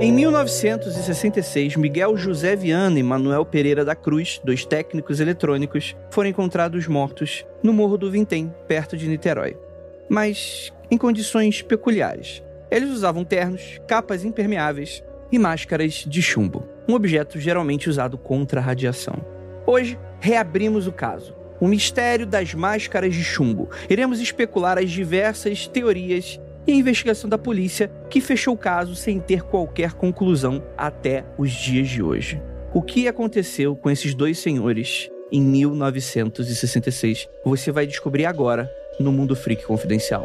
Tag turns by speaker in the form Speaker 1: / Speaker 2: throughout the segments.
Speaker 1: Em 1966, Miguel José Viana e Manuel Pereira da Cruz, dois técnicos eletrônicos, foram encontrados mortos no Morro do Vintém, perto de Niterói. Mas em condições peculiares. Eles usavam ternos, capas impermeáveis e máscaras de chumbo, um objeto geralmente usado contra a radiação. Hoje, reabrimos o caso. O mistério das máscaras de chumbo. Iremos especular as diversas teorias e a investigação da polícia que fechou o caso sem ter qualquer conclusão até os dias de hoje. O que aconteceu com esses dois senhores em 1966? Você vai descobrir agora no Mundo Freak Confidencial.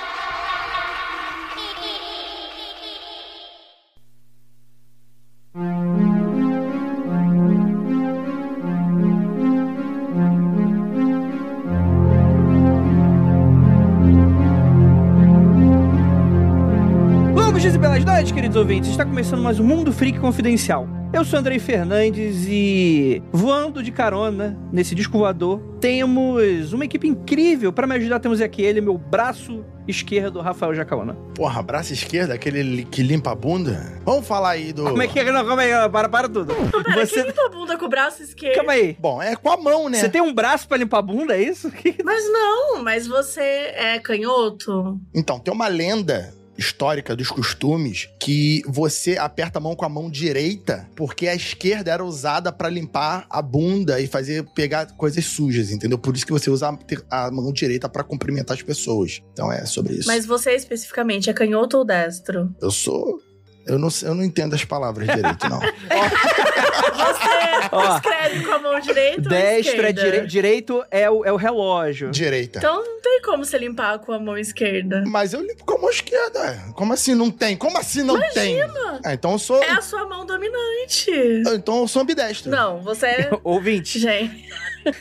Speaker 1: Ouvintes. Está começando mais um Mundo Freak Confidencial. Eu sou Andrei Fernandes e voando de carona nesse disco voador, temos uma equipe incrível. Para me ajudar, temos aqui ele, meu braço esquerdo, Rafael Jacaona.
Speaker 2: Porra, braço esquerdo, aquele li- que limpa a bunda. Vamos falar aí do.
Speaker 1: Como é que é? Não, calma aí, para, para tudo.
Speaker 3: Pera,
Speaker 1: Você...
Speaker 3: quem limpa a bunda com o braço esquerdo?
Speaker 1: Calma aí.
Speaker 2: Bom, é com a mão, né?
Speaker 1: Você tem um braço pra limpar a bunda, é isso?
Speaker 3: Mas não, mas você é canhoto?
Speaker 2: Então, tem uma lenda histórica dos costumes que você aperta a mão com a mão direita porque a esquerda era usada pra limpar a bunda e fazer pegar coisas sujas, entendeu? Por isso que você usa a mão direita pra cumprimentar as pessoas. Então é sobre isso.
Speaker 3: Mas você especificamente é canhoto ou destro?
Speaker 2: Eu sou eu não, eu não entendo as palavras direito, não.
Speaker 3: Você
Speaker 1: Ó.
Speaker 3: escreve com a mão direita ou
Speaker 1: Destra,
Speaker 3: esquerda?
Speaker 1: dire- direito é o, é o relógio.
Speaker 2: direita.
Speaker 3: Então não tem como você limpar com a mão esquerda.
Speaker 2: Mas eu limpo com a mão esquerda. Como assim não tem? Como assim não tem? Ah, então eu sou.
Speaker 3: É a sua mão dominante.
Speaker 2: Então eu sou ambidestro.
Speaker 3: Não, você é...
Speaker 1: Ouvinte,
Speaker 3: Gente,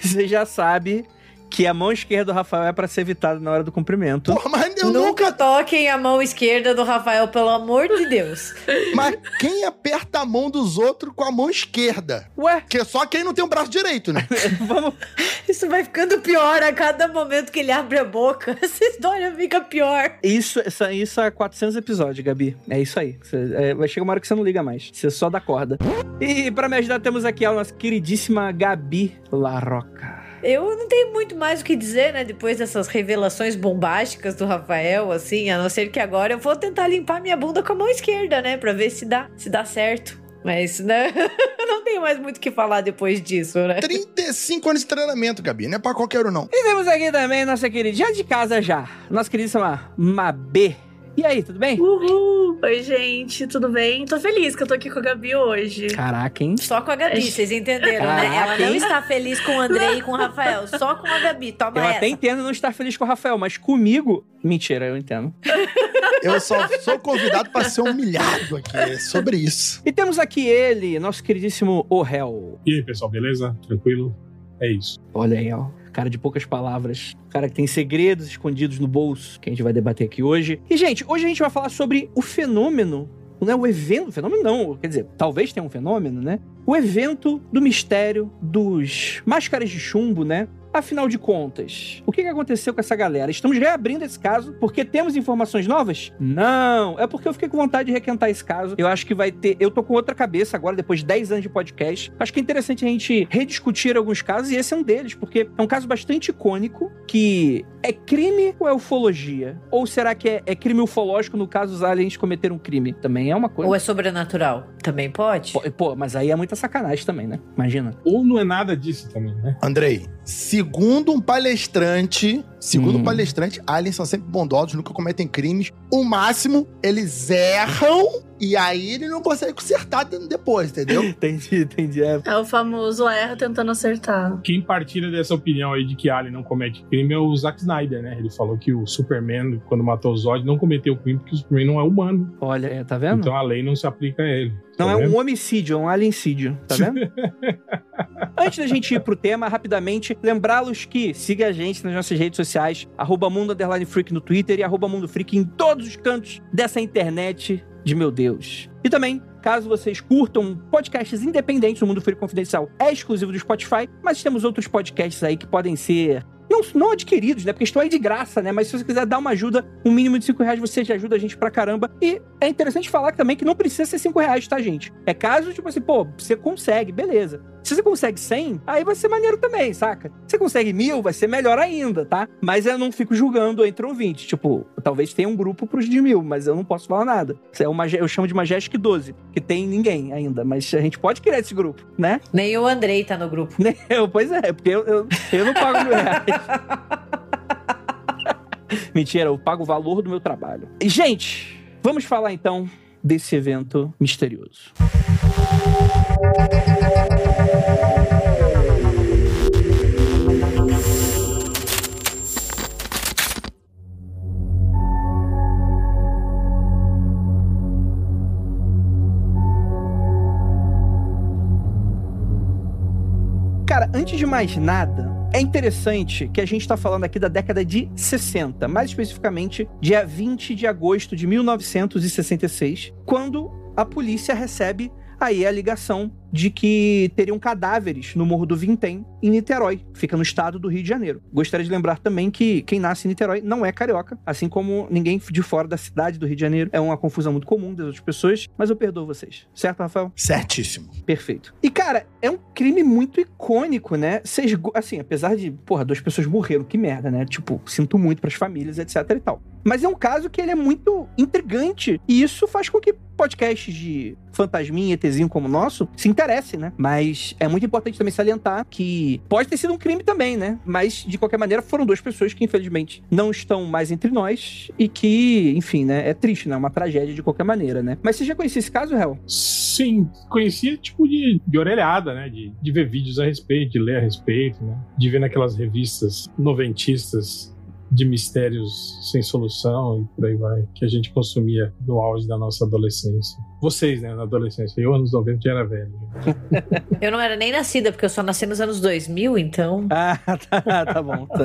Speaker 1: você já sabe que a mão esquerda do Rafael é pra ser evitada na hora do cumprimento.
Speaker 2: Porra, mas eu nunca.
Speaker 4: Nunca toquem a mão esquerda do Rafael, pelo amor de Deus.
Speaker 2: Mas quem aperta a mão dos outros com a mão esquerda?
Speaker 1: Ué,
Speaker 2: Que é só quem não tem o braço direito, né?
Speaker 1: vamos.
Speaker 4: Isso vai ficando pior a cada momento que ele abre a boca. Essa história fica pior.
Speaker 1: Isso, isso, isso há 400 episódios, Gabi. É isso aí. Você- é, vai chegar uma hora que você não liga mais. Você só dá corda. E pra me ajudar, temos aqui a nossa queridíssima Gabi Larroca.
Speaker 4: Eu não tenho muito mais o que dizer, né? Depois dessas revelações bombásticas do Rafael, assim, a não ser que agora eu vou tentar limpar minha bunda com a mão esquerda, né? Pra ver se dá, se dá certo. Mas, né? não tenho mais muito o que falar depois disso, né?
Speaker 2: 35 anos de treinamento, Gabi. Não é pra qualquer um, não.
Speaker 1: E temos aqui também nossa querida, já de casa já, nossa queridíssima Mabê. E aí, tudo bem?
Speaker 3: uhul. Oi, gente, tudo bem? Tô feliz que eu tô aqui com a Gabi hoje.
Speaker 1: Caraca, hein?
Speaker 4: Só com a Gabi, vocês entenderam, né? Ela
Speaker 1: Caraca,
Speaker 4: não
Speaker 1: hein?
Speaker 4: está feliz com o Andrei e com o Rafael, só com a Gabi. Toma
Speaker 1: Eu
Speaker 4: essa.
Speaker 1: até entendo não estar feliz com o Rafael, mas comigo. Mentira, eu entendo.
Speaker 2: Eu só sou convidado pra ser humilhado aqui. É sobre isso.
Speaker 1: E temos aqui ele, nosso queridíssimo Orel.
Speaker 5: E aí, pessoal, beleza? Tranquilo? É isso.
Speaker 1: Olha aí, ó. Cara de poucas palavras. Cara que tem segredos escondidos no bolso, que a gente vai debater aqui hoje. E, gente, hoje a gente vai falar sobre o fenômeno. Não é o evento, fenômeno não, quer dizer, talvez tenha um fenômeno, né? O evento do mistério dos máscaras de chumbo, né? Afinal de contas, o que que aconteceu com essa galera? Estamos reabrindo esse caso porque temos informações novas? Não, é porque eu fiquei com vontade de requentar esse caso. Eu acho que vai ter. Eu tô com outra cabeça agora, depois de 10 anos de podcast. Acho que é interessante a gente rediscutir alguns casos, e esse é um deles, porque é um caso bastante icônico que é crime ou é ufologia? Ou será que é, é crime ufológico no caso os aliens cometeram um crime? Também é uma coisa.
Speaker 4: Ou é sobrenatural? Também pode?
Speaker 1: Pô, pô, mas aí é muita sacanagem também, né? Imagina.
Speaker 5: Ou não é nada disso também, né?
Speaker 2: Andrei, segundo um palestrante Segundo
Speaker 1: Hum.
Speaker 2: o palestrante, aliens são sempre bondosos, nunca cometem crimes. O máximo, eles erram e aí ele não consegue consertar depois, entendeu?
Speaker 1: Entendi, entendi. É.
Speaker 3: É o famoso erra tentando acertar.
Speaker 5: Quem partilha dessa opinião aí de que Alien não comete crime é o Zack Snyder, né? Ele falou que o Superman, quando matou o Zod, não cometeu crime porque o Superman não é humano.
Speaker 1: Olha, é, tá vendo?
Speaker 5: Então a lei não se aplica a ele.
Speaker 1: Não
Speaker 5: Tá
Speaker 1: é
Speaker 5: vendo?
Speaker 1: um homicídio, é um aliencídio, tá vendo? Antes da gente ir pro tema, rapidamente, lembrá-los que siga a gente nas nossas redes sociais, arroba Mundo Freak no Twitter e arroba Mundo Freak em todos os cantos dessa internet de meu Deus. E também, caso vocês curtam podcasts independentes, o Mundo Freak Confidencial é exclusivo do Spotify, mas temos outros podcasts aí que podem ser não, não adquiridos, né? Porque estão aí de graça, né? Mas se você quiser dar uma ajuda, um mínimo de 5 reais, você já ajuda a gente pra caramba. E é interessante falar também que não precisa ser 5 reais, tá, gente? É caso, tipo assim, pô, você consegue, beleza. Se você consegue 100, aí vai ser maneiro também, saca? Se você consegue mil, vai ser melhor ainda, tá? Mas eu não fico julgando entre ouvintes. Tipo, talvez tenha um grupo pros de mil, mas eu não posso falar nada. É uma, eu chamo de Majestic 12, que tem ninguém ainda. Mas a gente pode criar esse grupo, né?
Speaker 4: Nem o Andrei tá no grupo.
Speaker 1: Eu, pois é, porque eu, eu, eu não pago mil reais. Mentira, eu pago o valor do meu trabalho. Gente, vamos falar então desse evento misterioso. Cara, antes de mais nada, é interessante que a gente está falando aqui da década de 60, mais especificamente dia 20 de agosto de 1966, quando a polícia recebe aí a ligação de que teriam cadáveres no Morro do Vintém, em Niterói, fica no estado do Rio de Janeiro. Gostaria de lembrar também que quem nasce em Niterói não é carioca, assim como ninguém de fora da cidade do Rio de Janeiro. É uma confusão muito comum das outras pessoas, mas eu perdoo vocês. Certo, Rafael?
Speaker 2: Certíssimo.
Speaker 1: Perfeito. E, cara, é um crime muito icônico, né? Vocês, assim, apesar de, porra, duas pessoas morreram, que merda, né? Tipo, sinto muito pras famílias, etc e tal. Mas é um caso que ele é muito intrigante. E isso faz com que podcasts de fantasminha, ETzinho como o nosso se interessem, né? Mas é muito importante também salientar que pode ter sido um crime também, né? Mas, de qualquer maneira, foram duas pessoas que, infelizmente, não estão mais entre nós e que, enfim, né? É triste, né? Uma tragédia de qualquer maneira, né? Mas você já conhecia esse caso, Hel?
Speaker 5: Sim, conhecia tipo de, de orelhada, né? De, de ver vídeos a respeito, de ler a respeito, né? De ver naquelas revistas noventistas de mistérios sem solução e por aí vai, que a gente consumia no auge da nossa adolescência. Vocês, né, na adolescência. Eu, anos 90, já era velho.
Speaker 4: Eu não era nem nascida, porque eu só nasci nos anos 2000, então.
Speaker 1: Ah, tá, tá bom. Tá,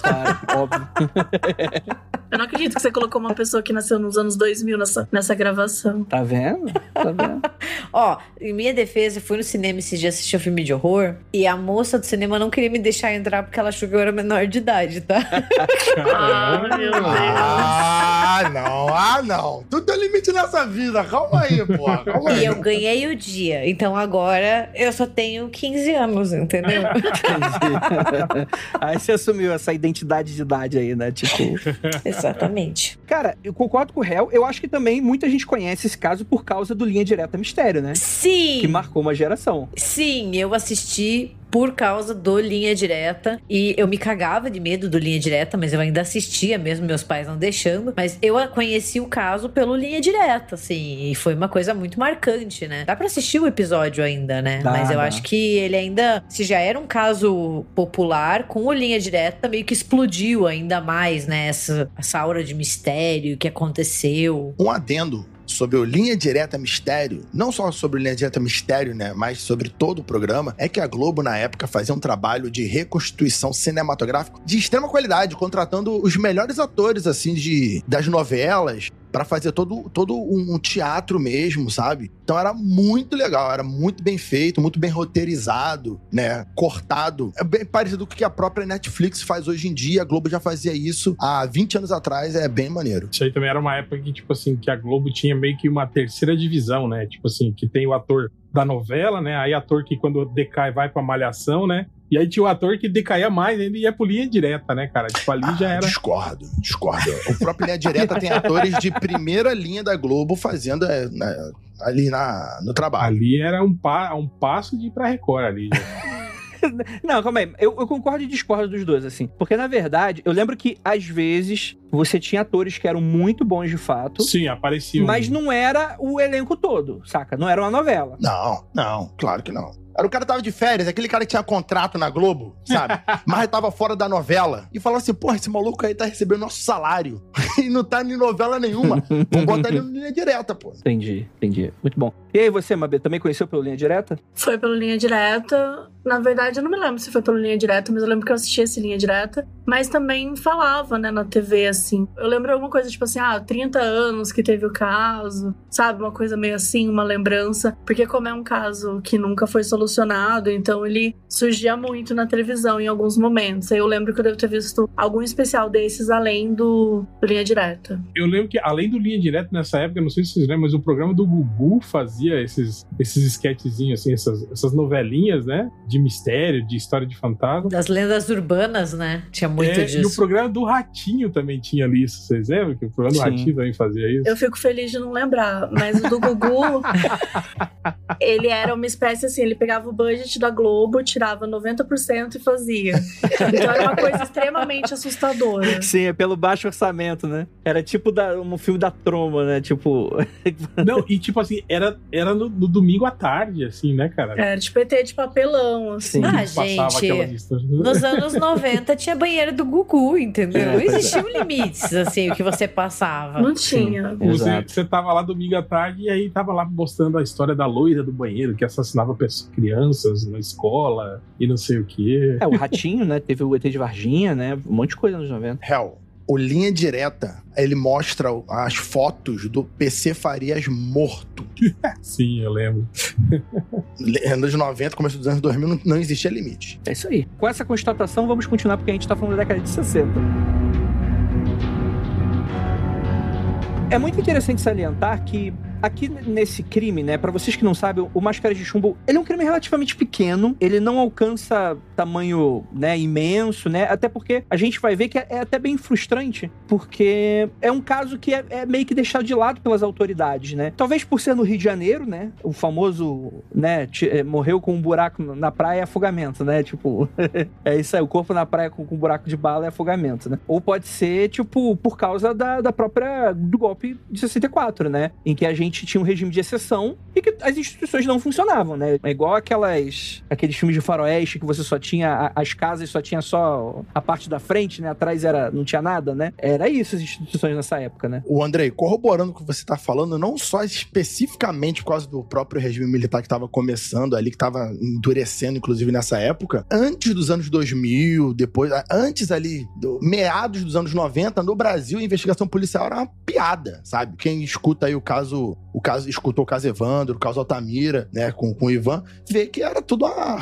Speaker 1: claro, óbvio.
Speaker 3: Eu não acredito que você colocou uma pessoa que nasceu nos anos 2000 nessa, nessa gravação.
Speaker 1: Tá vendo? Tá vendo?
Speaker 4: Ó, em minha defesa, eu fui no cinema esse dia assistir um filme de horror e a moça do cinema não queria me deixar entrar porque ela achou que eu era menor de idade, tá?
Speaker 3: Ah, meu Deus.
Speaker 2: Ah, não, ah, não. Tudo tem limite nessa vida. Calma aí, porra. Calma aí.
Speaker 4: E eu ganhei o dia. Então agora eu só tenho 15 anos, entendeu?
Speaker 1: Aí você assumiu essa identidade de idade aí, né? Tipo.
Speaker 4: Exatamente.
Speaker 1: Cara, eu concordo com o réu. Eu acho que também muita gente conhece esse caso por causa do Linha Direta Mistério, né?
Speaker 4: Sim!
Speaker 1: Que marcou uma geração.
Speaker 4: Sim, eu assisti por causa do Linha Direta. E eu me cagava de medo do Linha Direta, mas eu ainda assistia, mesmo meus pais não deixando. Mas eu conheci o caso pelo Linha Direta, assim. E foi uma coisa muito marcante, né? Dá pra assistir o episódio ainda, né?
Speaker 1: Dá,
Speaker 4: mas eu
Speaker 1: dá.
Speaker 4: acho que ele ainda, se já era um caso popular, com o Linha Direta meio que explodiu ainda mais, né? Essa, essa aura de mistério que aconteceu.
Speaker 2: Um adendo sobre o Linha Direta Mistério, não só sobre o Linha Direta Mistério, né, mas sobre todo o programa, é que a Globo, na época, fazia um trabalho de reconstituição cinematográfica de extrema qualidade, contratando os melhores atores, assim, de, das novelas, para fazer todo, todo um, teatro mesmo, sabe? Então era muito legal, era muito bem feito, muito bem roteirizado, né? Cortado. É bem parecido com o que a própria Netflix faz hoje em dia. A Globo já fazia isso há 20 anos atrás, é bem maneiro.
Speaker 5: Isso aí também era uma época que, tipo assim, que a Globo tinha meio que uma terceira divisão, né? Tipo assim, que tem o ator da novela, né? Aí ator que quando decai vai pra malhação, né? E aí tinha o ator que decaía mais, ele ia por linha direta, né, cara? Tipo, ali já
Speaker 2: Ah,
Speaker 5: era.
Speaker 2: Discordo, discordo. O próprio Linha Direta tem atores de primeira linha da Globo fazendo é, né, ali na, no trabalho.
Speaker 5: Ali era um, pa... um passo de ir pra Record ali. já.
Speaker 1: Não, calma aí. Eu, eu concordo e discordo dos dois, assim. Porque, na verdade, eu lembro que, às vezes, você tinha atores que eram muito bons de fato.
Speaker 5: Sim, apareciam.
Speaker 1: Mas não era o elenco todo, saca? Não era uma novela.
Speaker 2: Não, não, claro que não. Era o cara que tava de férias, aquele cara que tinha contrato na Globo, sabe? Mas tava fora da novela. E falou assim: porra, esse maluco aí tá recebendo nosso salário. e não tá em novela nenhuma. Vamos botar ele em linha direta, pô.
Speaker 1: Entendi, entendi. Muito bom. E aí, você, Mabê, também conheceu pelo Linha Direta?
Speaker 3: Foi pela linha direta. Na verdade, eu não me lembro se foi pela linha direta, mas eu lembro que eu assisti esse linha direta. Mas também falava, né, na TV, assim. Eu lembro alguma coisa tipo assim, ah, 30 anos que teve o caso, sabe? Uma coisa meio assim, uma lembrança. Porque, como é um caso que nunca foi solucionado, então ele surgia muito na televisão em alguns momentos. Eu lembro que eu devo ter visto algum especial desses além do, do linha direta.
Speaker 5: Eu lembro que, além do Linha Direta nessa época, não sei se vocês lembram, mas o programa do Gugu fazia esses, esses sketchzinhos, assim, essas, essas novelinhas, né? De mistério, de história de fantasma.
Speaker 4: Das lendas urbanas, né? Tinha muito
Speaker 5: É,
Speaker 4: disso.
Speaker 5: E o programa do Ratinho também tinha ali isso, vocês lembram? Que o programa do
Speaker 1: Sim.
Speaker 5: Ratinho também fazia isso.
Speaker 3: Eu fico feliz de não lembrar, mas o do Gugu, ele era uma espécie assim, ele pegava o budget da Globo, tirava 90% e fazia. Então era uma coisa extremamente assustadora.
Speaker 1: Sim, é pelo baixo orçamento, né? Era tipo da, um filme da troma, né? Tipo.
Speaker 5: Não, e tipo assim, era, era no, no domingo à tarde, assim, né, cara?
Speaker 3: Era tipo ET de papelão, assim.
Speaker 1: Sim.
Speaker 4: Ah, gente. Nos anos 90 tinha banheiro do Gugu, entendeu?
Speaker 1: É, pois é.
Speaker 4: Existiam limites, assim, o que você passava.
Speaker 3: Não tinha.
Speaker 5: Você, você tava lá domingo à tarde e aí tava lá mostrando a história da loira do banheiro que assassinava pessoas, crianças na escola e não sei o quê.
Speaker 1: É, o Ratinho, né? Teve o ET de Varginha, né? Um monte de coisa nos 90.
Speaker 2: Hell, o Linha Direta, ele mostra as fotos do PC Farias morto.
Speaker 5: Sim, eu lembro.
Speaker 2: Anos 90, começo dos anos 2000, não, não existia limite.
Speaker 1: É isso aí. Com essa constatação, vamos continuar, porque a gente tá falando da década de 60. É muito interessante salientar que aqui nesse crime, né, Pra vocês que não sabem, o Máscara de Chumbo, ele é um crime relativamente pequeno, ele não alcança tamanho, né, imenso, né, até porque a gente vai ver que é, é até bem frustrante, porque é um caso que é, é meio que deixado de lado pelas autoridades, né, talvez por ser no Rio de Janeiro, né, o famoso, né, é, morreu com um buraco na praia é afogamento, né, tipo, é isso aí, o corpo na praia com, com um buraco de bala é afogamento, né, ou pode ser, tipo, por causa da, da própria, do golpe de 64, né, em que a gente tinha um regime de exceção e que as instituições não funcionavam, né? É igual aquelas aqueles filmes de faroeste que você só tinha as casas só tinha só a parte da frente, né? Atrás era não tinha nada, né? Era isso as instituições nessa época, né?
Speaker 2: O Andrei, corroborando o que você tá falando, não só especificamente por causa do próprio regime militar que tava começando ali, que tava endurecendo, inclusive, nessa época, antes dos anos 2000, depois, antes ali, do, meados dos anos 90, no Brasil, a investigação policial era uma piada, sabe? Quem escuta aí o caso, o caso, escutou o caso Evandro, o caso Altamira, né, com, com o Ivan, vê que era tudo uma...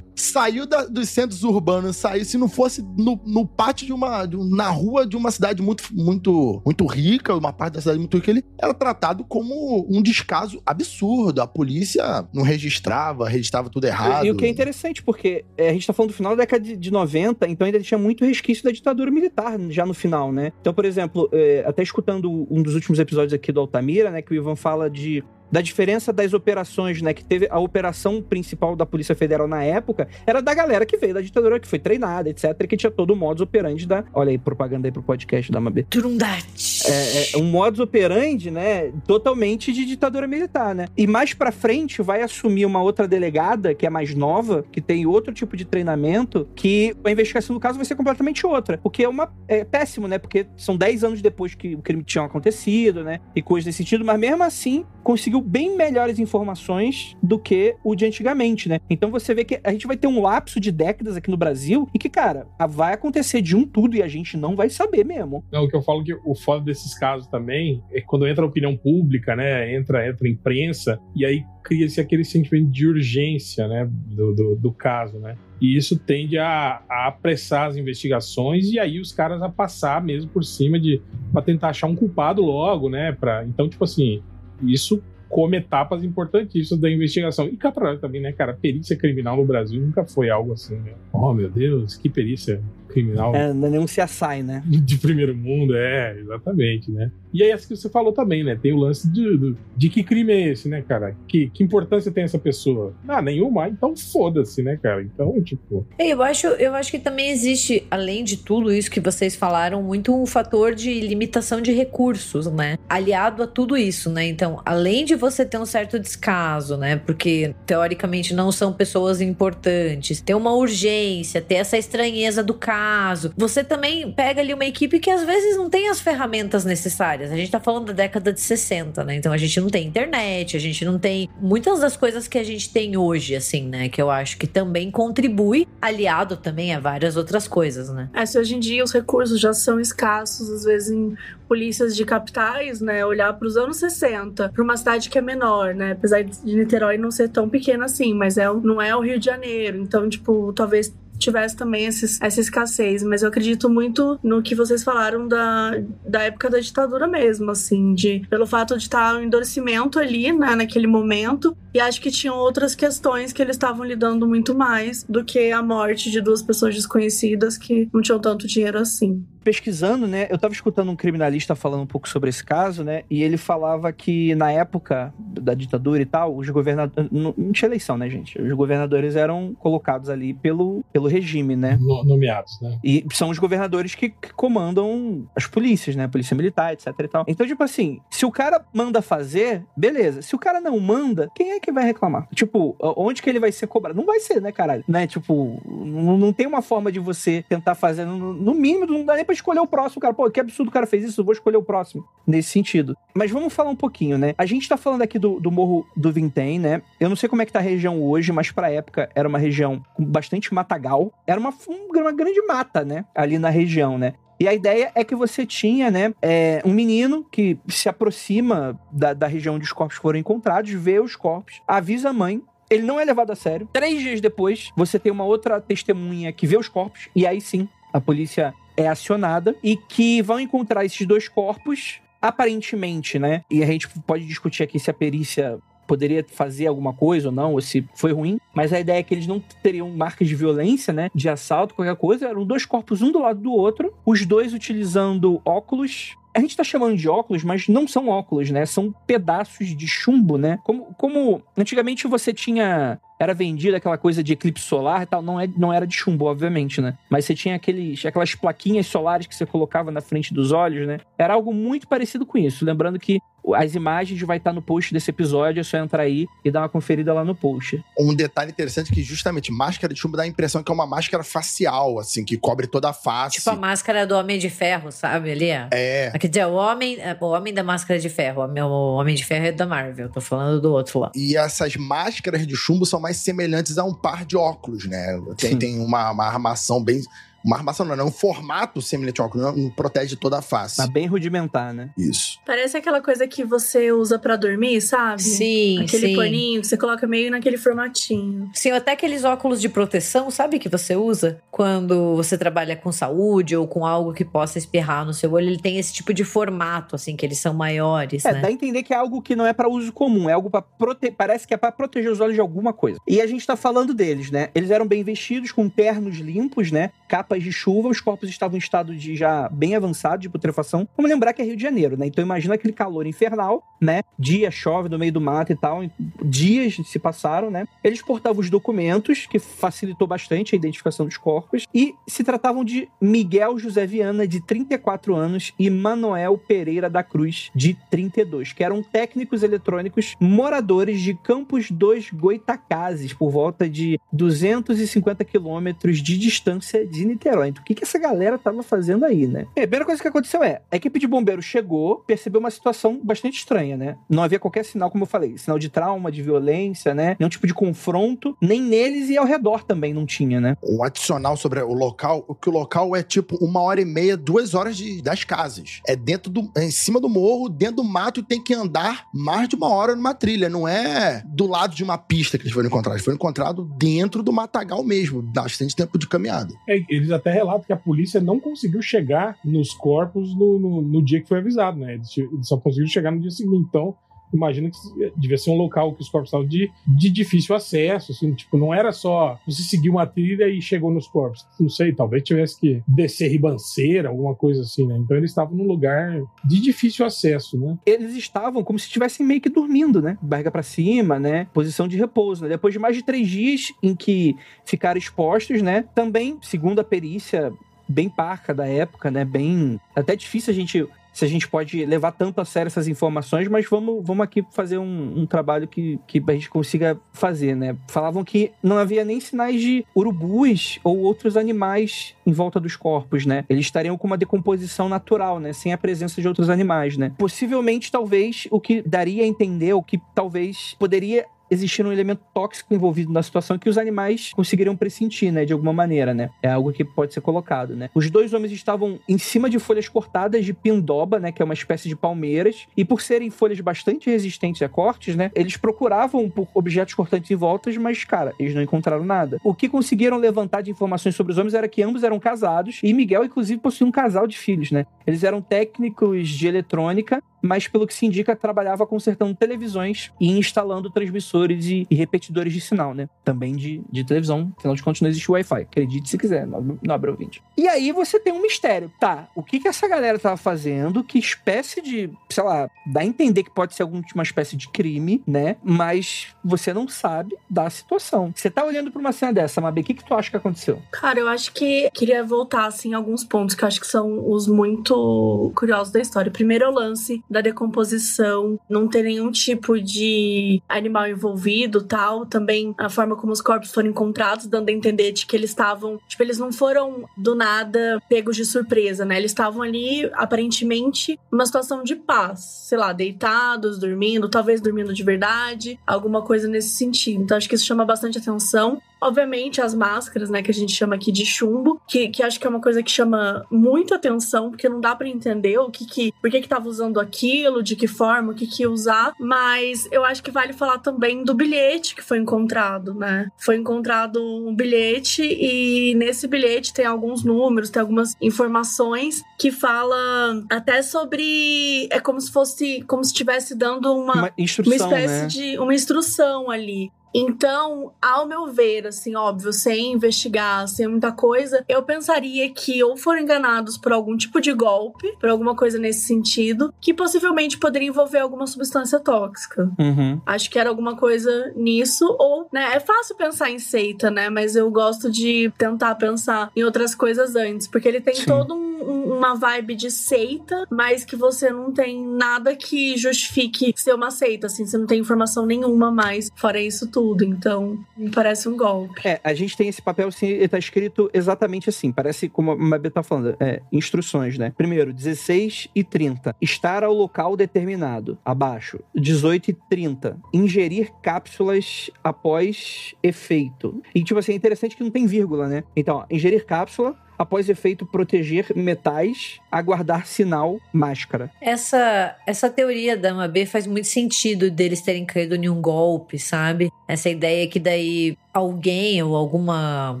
Speaker 2: Saiu da- dos centros urbanos, saiu se não fosse no, no pátio de uma. de na rua de uma cidade muito, muito, muito rica, uma parte da cidade muito rica, ele era tratado como um descaso absurdo. A polícia não registrava, registrava tudo errado.
Speaker 1: E o que é interessante, porque é, a gente tá falando do final da década de, de 90, então ainda tinha muito resquício da ditadura militar já no final, né? Então, por exemplo, é, até escutando um dos últimos episódios aqui do Altamira, né, que o Ivan fala de da diferença das operações, né? Que teve a operação principal da Polícia Federal na época, era da galera que veio da ditadura, que foi treinada, etc., que tinha todo o modus operandi da. Olha aí, propaganda aí pro podcast da Mabê.
Speaker 4: Trundate.
Speaker 1: É, é um modus operandi, né? Totalmente de ditadura militar, né? E mais pra frente vai assumir uma outra delegada, que é mais nova, que tem outro tipo de treinamento, que a investigação do caso vai ser completamente outra. Porque é uma. É péssimo, né? Porque são 10 anos depois que o crime tinha acontecido, né? E coisas desse sentido, mas mesmo assim conseguiu bem melhores informações do que o de antigamente, né? Então você vê que a gente vai ter um lapso de décadas aqui no Brasil e que, cara, vai acontecer de um tudo e a gente não vai saber mesmo.
Speaker 5: Não, o que eu falo que o foda desses casos também é quando entra a opinião pública, né? Entra, entra a imprensa, e aí cria-se aquele sentimento de urgência, né? Do, do, do caso, né? E isso tende a, a apressar as investigações e aí os caras a passar mesmo por cima de para tentar achar um culpado logo, né? Pra, então, tipo assim, isso come etapas importantíssimas da investigação. E Catarina também, né, cara? Perícia criminal no Brasil nunca foi algo assim, né? Oh, meu Deus, que perícia criminal
Speaker 1: É, não é nenhum CSI, né?
Speaker 5: de primeiro mundo, é, exatamente, né? E aí, essa que você falou também, né? Tem o lance de, de, de que crime é esse, né, cara? Que, que importância tem essa pessoa? Ah, nenhuma, então foda-se, né, cara? Então, tipo.
Speaker 4: É, Eu acho, eu acho que também existe, além de tudo isso que vocês falaram, muito um fator de limitação de recursos, né? Aliado a tudo isso, né? Então, além de você ter um certo descaso, né? Porque teoricamente não são pessoas importantes, ter uma urgência, ter essa estranheza do caso. Você também pega ali uma equipe que às vezes não tem as ferramentas necessárias. A gente tá falando da década de 60, né? Então a gente não tem internet, a gente não tem muitas das coisas que a gente tem hoje, assim, né? Que eu acho que também contribui, aliado também a várias outras coisas, né?
Speaker 3: É, se hoje em dia os recursos já são escassos, às vezes em polícias de capitais, né, olhar para os anos 60, para uma cidade que é menor, né, apesar de Niterói não ser tão pequena assim, mas é, não é o Rio de Janeiro, então, tipo, talvez tivesse também esses, essa escassez, mas eu acredito muito no que vocês falaram da, da época da ditadura mesmo, assim, de pelo fato de estar o endurecimento ali, né, naquele momento, e acho que tinham outras questões que eles estavam lidando muito mais do que a morte de duas pessoas desconhecidas que não tinham tanto dinheiro assim
Speaker 1: pesquisando, né, eu tava escutando um criminalista falando um pouco sobre esse caso, né, e ele falava que na época da ditadura e tal, os governadores. Não, não tinha eleição, né, gente? Os governadores eram colocados ali pelo, pelo regime, né?
Speaker 5: no- nomeados, né?
Speaker 1: E são os governadores que, que comandam as polícias, né? Polícia militar, etc e tal. Então, tipo assim, se o cara manda fazer, beleza. Se o cara não manda, quem é que vai reclamar? Tipo, onde que ele vai ser cobrado? Não vai ser, né, caralho? Né? Tipo, não, não tem uma forma de você tentar fazer. No, no mínimo, não dá nem pra escolher o próximo, cara. Pô, que absurdo o cara fez isso, eu vou escolher o próximo. Nesse sentido. Mas vamos falar um pouquinho, né? A gente tá falando aqui do, do Morro do Vintém, né? Eu não sei como é que tá a região hoje, mas pra época era uma região com bastante matagal. Era uma, um- uma grande mata, né? Ali na região, né? E a ideia é que você tinha, né, é, um menino que se aproxima da, da região onde os corpos foram encontrados, vê os corpos, avisa a mãe. Ele não é levado a sério. Três dias depois, você tem uma outra testemunha que vê os corpos, e aí sim, a polícia é acionada e que vão encontrar esses dois corpos, aparentemente, né? E a gente pode discutir aqui se a perícia poderia fazer alguma coisa ou não, ou se foi ruim, mas a ideia é que eles não teriam marcas de violência, né? De assalto, qualquer coisa. Eram dois corpos, um do lado do outro, os dois utilizando óculos. A gente tá chamando de óculos, mas não são óculos, né? São pedaços de chumbo, né? Como, como antigamente você tinha. Era vendida aquela coisa de eclipse solar e tal. Não, é, não era de chumbo, obviamente, né? Mas você tinha aqueles, aquelas plaquinhas solares que você colocava na frente dos olhos, né? Era algo muito parecido com isso. Lembrando que as imagens vai estar no post desse episódio, é só entrar aí e dar uma conferida lá no post.
Speaker 2: Um detalhe interessante é que justamente máscara de chumbo dá a impressão que é uma máscara facial, assim, que cobre toda a face.
Speaker 4: Tipo a máscara do Homem de Ferro, sabe? Ali.
Speaker 2: É.
Speaker 4: Quer dizer, o homem, o homem da máscara de ferro. O meu- o Homem de Ferro é da Marvel. Tô falando do outro lá.
Speaker 2: E essas máscaras de chumbo são mais semelhantes a um par de óculos, né? Tem,
Speaker 1: Sim.
Speaker 2: tem uma, uma armação bem. Uma armação não, não, um formato semelhante a óculos, não, não protege toda a face.
Speaker 1: Tá bem rudimentar, né?
Speaker 2: Isso.
Speaker 3: Parece aquela coisa que você usa pra dormir, sabe?
Speaker 4: Sim,
Speaker 3: Aquele
Speaker 4: sim.
Speaker 3: paninho que você coloca meio naquele formatinho.
Speaker 4: Sim, até aqueles óculos de proteção, sabe que você usa quando você trabalha com saúde ou com algo que possa espirrar no seu olho? Ele tem esse tipo de formato, assim, que eles são maiores,
Speaker 1: É,
Speaker 4: né?
Speaker 1: dá a entender que é algo que não é pra uso comum, é algo para proteger, parece que é pra proteger os olhos de alguma coisa. E a gente tá falando deles, né? Eles eram bem vestidos, com ternos limpos, né? Capas de chuva, os corpos estavam em estado de já bem avançado de putrefação. Vamos lembrar que é Rio de Janeiro, né? Então imagina aquele calor infernal, né? Dia chove no meio do mato e tal, dias se passaram, né? Eles portavam os documentos, que facilitou bastante a identificação dos corpos, e se tratavam de Miguel José Viana, de 34 anos, e Manuel Pereira da Cruz, de 32, que eram técnicos eletrônicos moradores de Campos dos Goitacazes, por volta de 250 quilômetros de distância de Niterói. Então, o que, que essa galera tava fazendo aí, né? É, A primeira coisa que aconteceu é, a equipe de bombeiros chegou, percebeu uma situação bastante estranha, né? Não havia qualquer sinal, como eu falei, sinal de trauma, de violência, né? Nenhum tipo de confronto, nem neles e ao redor também não tinha, né?
Speaker 2: Um adicional sobre o local, o que o local é tipo uma hora e meia, duas horas de, das casas. É dentro do. É em cima do morro, dentro do mato, e tem que andar mais de uma hora numa trilha. Não é do lado de uma pista que eles foram encontrados. Eles foram encontrados dentro do matagal mesmo. Bastante tempo de caminhada.
Speaker 5: É, eles até relatam que a polícia não conseguiu chegar nos corpos no, no, no dia que foi avisado, né? Eles, eles só conseguiram chegar no dia seguinte. Então, imagino que devia ser um local que os corpos estavam de, de difícil acesso, assim, tipo, não era só você seguir uma trilha e chegou nos corpos. Não sei, talvez tivesse que descer ribanceira, alguma coisa assim, né? Então eles estavam num lugar de difícil acesso, né?
Speaker 1: Eles estavam como se estivessem meio que dormindo, né? Barriga para cima, né? Posição de repouso, né? Depois de mais de três dias em que ficaram expostos, né? Também, segundo a perícia bem parca da época, né? Bem. Até difícil a gente se a gente pode levar tanto a sério essas informações, mas vamos, vamos aqui fazer um, um, trabalho que, que a gente consiga fazer, né? Falavam que não havia nem sinais de urubus ou outros animais em volta dos corpos, né? Eles estariam com uma decomposição natural, né? Sem a presença de outros animais, né? Possivelmente, talvez, o que daria a entender, o que talvez poderia existir um elemento tóxico envolvido na situação que os animais conseguiriam pressentir, né, de alguma maneira, né? É algo que pode ser colocado, né? Os dois homens estavam em cima de folhas cortadas de pindoba, né, que é uma espécie de palmeiras, e por serem folhas bastante resistentes a cortes, né, eles procuravam por objetos cortantes em voltas, mas cara, eles não encontraram nada. O que conseguiram levantar de informações sobre os homens era que ambos eram casados e Miguel inclusive possuía um casal de filhos, né? Eles eram técnicos de eletrônica mas pelo que se indica, trabalhava consertando televisões e instalando transmissores e, e repetidores de sinal, né? Também de, de televisão, afinal de contas não existe Wi-Fi. Acredite se quiser, abre ouvinte. E aí você tem um mistério. Tá, o que que essa galera tava fazendo? Que espécie de, sei lá, dá a entender que pode ser alguma espécie de crime, né? Mas você não sabe da situação. Você tá olhando pra uma cena dessa, Mabe, o que que tu acha que aconteceu?
Speaker 3: Cara, eu acho que queria voltar, assim, alguns pontos que eu acho que são os muito curiosos da história. Primeiro é o lance da decomposição, não ter nenhum tipo de animal envolvido, tal. Também a forma como os corpos foram encontrados, dando a entender de que eles estavam, tipo, eles não foram do nada pegos de surpresa, né? Eles estavam ali aparentemente numa situação de paz, sei lá, deitados, dormindo, talvez dormindo de verdade, alguma coisa nesse sentido. Então acho que isso chama bastante atenção. Obviamente, as máscaras, né, que a gente chama aqui de chumbo, que, que acho que é uma coisa que chama muito atenção, porque não dá para entender o que que, por que que tava usando aquilo, de que forma, o que que ia usar, mas eu acho que vale falar também do bilhete que foi encontrado, né? Foi encontrado um bilhete e nesse bilhete tem alguns números, tem algumas informações que fala até sobre é como se fosse como se estivesse dando uma
Speaker 1: uma, instrução,
Speaker 3: uma espécie
Speaker 1: né?
Speaker 3: de uma instrução ali. Então, ao meu ver, assim, óbvio, sem investigar, sem muita coisa, eu pensaria que ou foram enganados por algum tipo de golpe, por alguma coisa nesse sentido, que possivelmente poderia envolver alguma substância tóxica.
Speaker 1: Uhum.
Speaker 3: Acho que era alguma coisa nisso, ou, né, é fácil pensar em seita, né, mas eu gosto de tentar pensar em outras coisas antes, porque ele tem
Speaker 1: Sim.
Speaker 3: todo um- um- uma vibe de seita, mas que você não tem nada que justifique ser uma seita, assim, você não tem informação nenhuma mais, fora isso tudo, então me parece um golpe.
Speaker 1: É, a gente tem esse papel, assim, ele tá escrito exatamente assim. Parece, como a Mabê tá falando, é, instruções, né? Primeiro, 16 e 30. Estar ao local determinado. Abaixo. 18 e 30. Ingerir cápsulas após efeito. E, tipo assim, é interessante que não tem vírgula, né? Então, ó, ingerir cápsula. Após efeito, proteger metais, aguardar sinal, máscara.
Speaker 4: Essa, essa teoria da Mabê faz muito sentido deles terem caído em um golpe, sabe? Essa ideia que daí alguém ou alguma,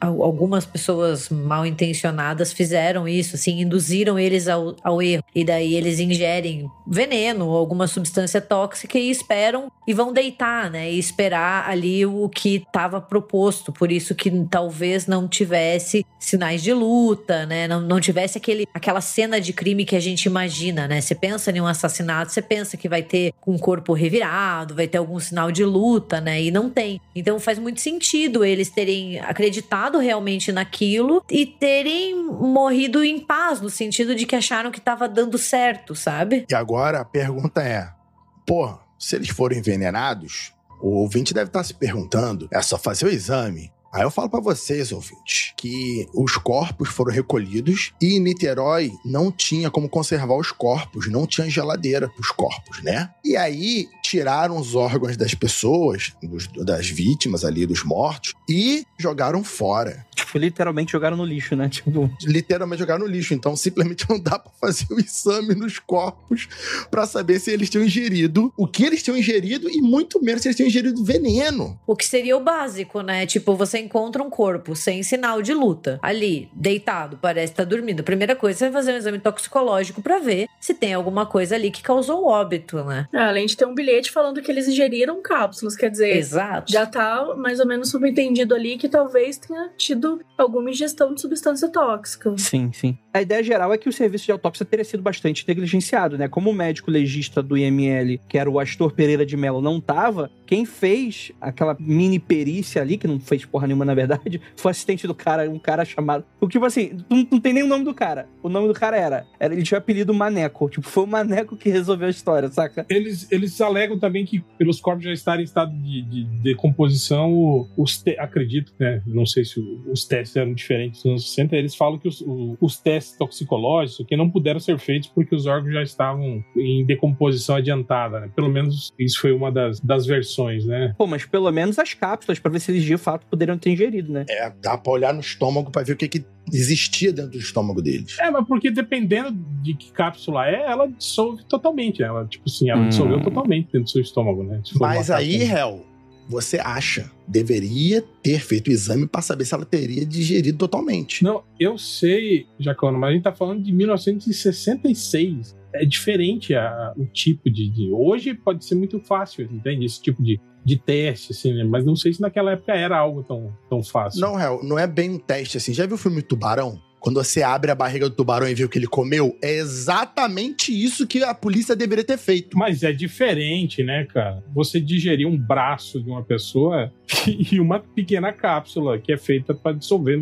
Speaker 4: al- algumas pessoas mal intencionadas fizeram isso, assim, induziram eles ao, ao erro. E daí eles ingerem veneno ou alguma substância tóxica e esperam e vão deitar, né? E esperar ali o que estava proposto. Por isso que talvez não tivesse sinais de luta, né? Não, não tivesse aquele, aquela cena de crime que a gente imagina, né? Você pensa em um assassinato, você pensa que vai ter um corpo revirado, vai ter algum sinal de luta, né? E não tem. Então faz muito sentido eles terem acreditado realmente naquilo e terem morrido em paz, no sentido de que acharam que estava dando certo, sabe?
Speaker 2: E agora a pergunta é: pô, se eles foram envenenados, o ouvinte deve estar se perguntando: é só fazer o exame. Aí eu falo pra vocês, ouvintes, que os corpos foram recolhidos e Niterói não tinha como conservar os corpos, não tinha geladeira pros corpos, né? E aí tiraram os órgãos das pessoas, dos- das vítimas ali, dos mortos, e jogaram fora.
Speaker 1: Tipo, literalmente jogaram no lixo, né? Tipo,
Speaker 2: Literalmente jogaram no lixo. Então simplesmente não dá pra fazer o exame nos corpos pra saber se eles tinham ingerido o que eles tinham ingerido e muito menos se eles tinham ingerido veneno.
Speaker 4: O que seria o básico, né? Tipo, você você encontra um corpo sem sinal de luta, ali, deitado, parece estar tá dormindo. A primeira coisa é fazer um exame toxicológico para ver se tem alguma coisa ali que causou o óbito, né?
Speaker 3: É, além de ter um bilhete falando que eles ingeriram cápsulas, quer dizer,
Speaker 4: Exato.
Speaker 3: já tá mais ou menos subentendido ali que talvez tenha tido alguma ingestão de substância tóxica.
Speaker 1: Sim, sim. A ideia geral é que o serviço de autópsia teria sido bastante negligenciado, né? Como o médico legista do IML, que era o Astor Pereira de Mello, não tava, quem fez aquela mini perícia ali, que não fez porra nenhuma na verdade, foi assistente do cara, um cara chamado. O tipo assim, não, não tem nem o nome do cara. O nome do cara era, era ele tinha o apelido Maneco. Tipo, foi o Maneco que resolveu a história, saca?
Speaker 5: Eles, eles alegam também que, pelos corpos já estarem em estado de, de decomposição, os te... acredito, né? Não sei se os testes eram diferentes nos anos 60, eles falam que os, os testes toxicológicos que não puderam ser feitos porque os órgãos já estavam em decomposição adiantada, né? Pelo menos isso foi uma das, das versões, né?
Speaker 1: Pô, mas pelo menos as cápsulas, pra ver se eles de fato poderiam ter ingerido, né?
Speaker 2: É, dá pra olhar no estômago pra ver o que, que existia dentro do estômago deles.
Speaker 5: É, mas porque dependendo de que cápsula é, ela dissolve totalmente. Ela, tipo assim, ela hum. dissolveu totalmente dentro do seu estômago, né?
Speaker 2: Mas aí, Hel, você acha deveria ter feito o exame para saber se ela teria digerido totalmente.
Speaker 5: Não, eu sei, Jacono, mas a gente tá falando de 1966. É diferente a, o tipo de, de, Hoje pode ser muito fácil, entende? Esse tipo de, de teste, assim, né? Mas não sei se naquela época era algo tão, tão fácil.
Speaker 2: Não, Hel, não é bem um teste assim. Já viu o filme Tubarão? Quando você abre a barriga do tubarão e vê o que ele comeu, é exatamente isso que a polícia deveria ter feito.
Speaker 5: Mas é diferente, né, cara? Você digerir um braço de uma pessoa e uma pequena cápsula que é feita para dissolver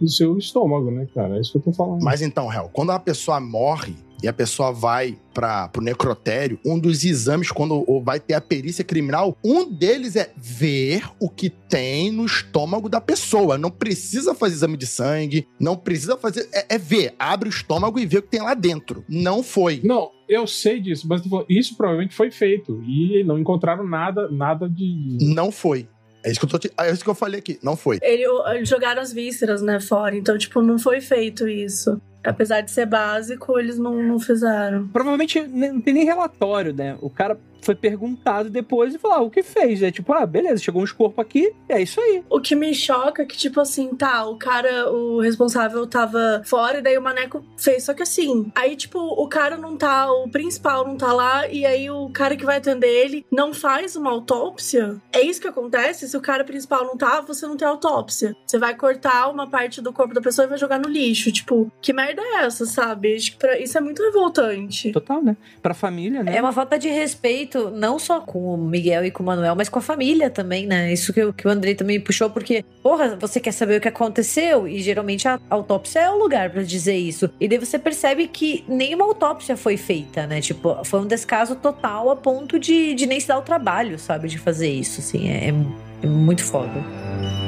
Speaker 5: no seu estômago, né, cara? É isso que eu tô falando.
Speaker 2: Mas então, Hel, quando a pessoa morre, e a pessoa vai para o necrotério, um dos exames, quando vai ter a perícia criminal, um deles é ver o que tem no estômago da pessoa. Não precisa fazer exame de sangue, não precisa fazer. É, é ver, abre o estômago e vê o que tem lá dentro. Não foi.
Speaker 5: Não, eu sei disso, mas isso provavelmente foi feito. E não encontraram nada, nada de.
Speaker 2: Não foi. É isso, que eu tô te... é isso que eu falei aqui, não foi.
Speaker 3: Ele, eles jogaram as vísceras, né, fora. Então, tipo, não foi feito isso apesar de ser básico, eles não, não fizeram.
Speaker 1: Provavelmente não tem nem relatório, né? O cara foi perguntado depois e falou: ah, o que fez? É tipo, ah, beleza, chegou uns corpos aqui, é isso aí.
Speaker 3: O que me choca é que, tipo assim, tá, o cara, o responsável tava fora e daí o maneco fez. Só que assim, aí, tipo, o cara não tá, o principal não tá lá, e aí o cara que vai atender ele não faz uma autópsia. É isso que acontece? Se o cara principal não tá, você não tem autópsia. Você vai cortar uma parte do corpo da pessoa e vai jogar no lixo. Tipo, que merda é essa, sabe? Acho que pra... isso é muito revoltante.
Speaker 1: Total, né? Pra família, né?
Speaker 4: É uma falta de respeito não só com o Miguel e com o Manuel, mas com a família também, né? Isso que, que o Andrei também puxou, porque, porra, você quer saber o que aconteceu? E geralmente a autópsia é o lugar para dizer isso. E daí você percebe que nenhuma autópsia foi feita, né? Tipo, foi um descaso total a ponto de, de nem se dar o trabalho, sabe? De fazer isso, assim. É, é muito foda.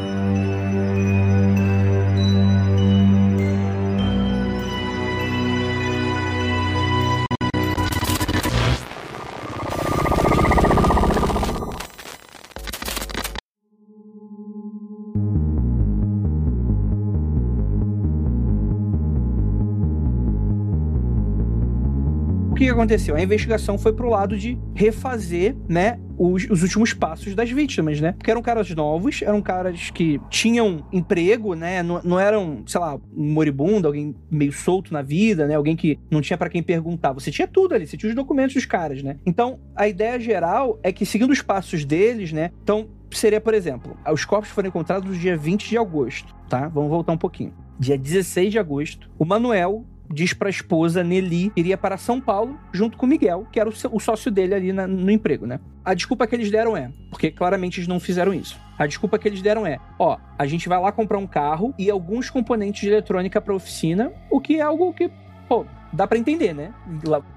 Speaker 1: Que, aconteceu? A investigação foi pro lado de refazer, né, os, os, últimos passos das vítimas, né? Porque eram caras novos, eram caras que tinham emprego, né? Não, não eram, sei lá, um moribundo, alguém meio solto na vida, né? Alguém que não tinha para quem perguntar. Você tinha tudo ali, você tinha os documentos dos caras, né? Então, a ideia geral é que seguindo os passos deles, né? Então, seria, por exemplo, os corpos foram encontrados no dia 20 de agosto, tá? Vamos voltar um pouquinho. Dia 16 de agosto, o Manuel diz para a esposa, Nelly, iria para São Paulo junto com Miguel, que era o, o sócio dele ali na, no emprego, né? A desculpa que eles deram é, porque claramente eles não fizeram isso. A desculpa que eles deram é: ó, a gente vai lá comprar um carro e alguns componentes de eletrônica para oficina, o que é algo que, pô, dá para entender, né?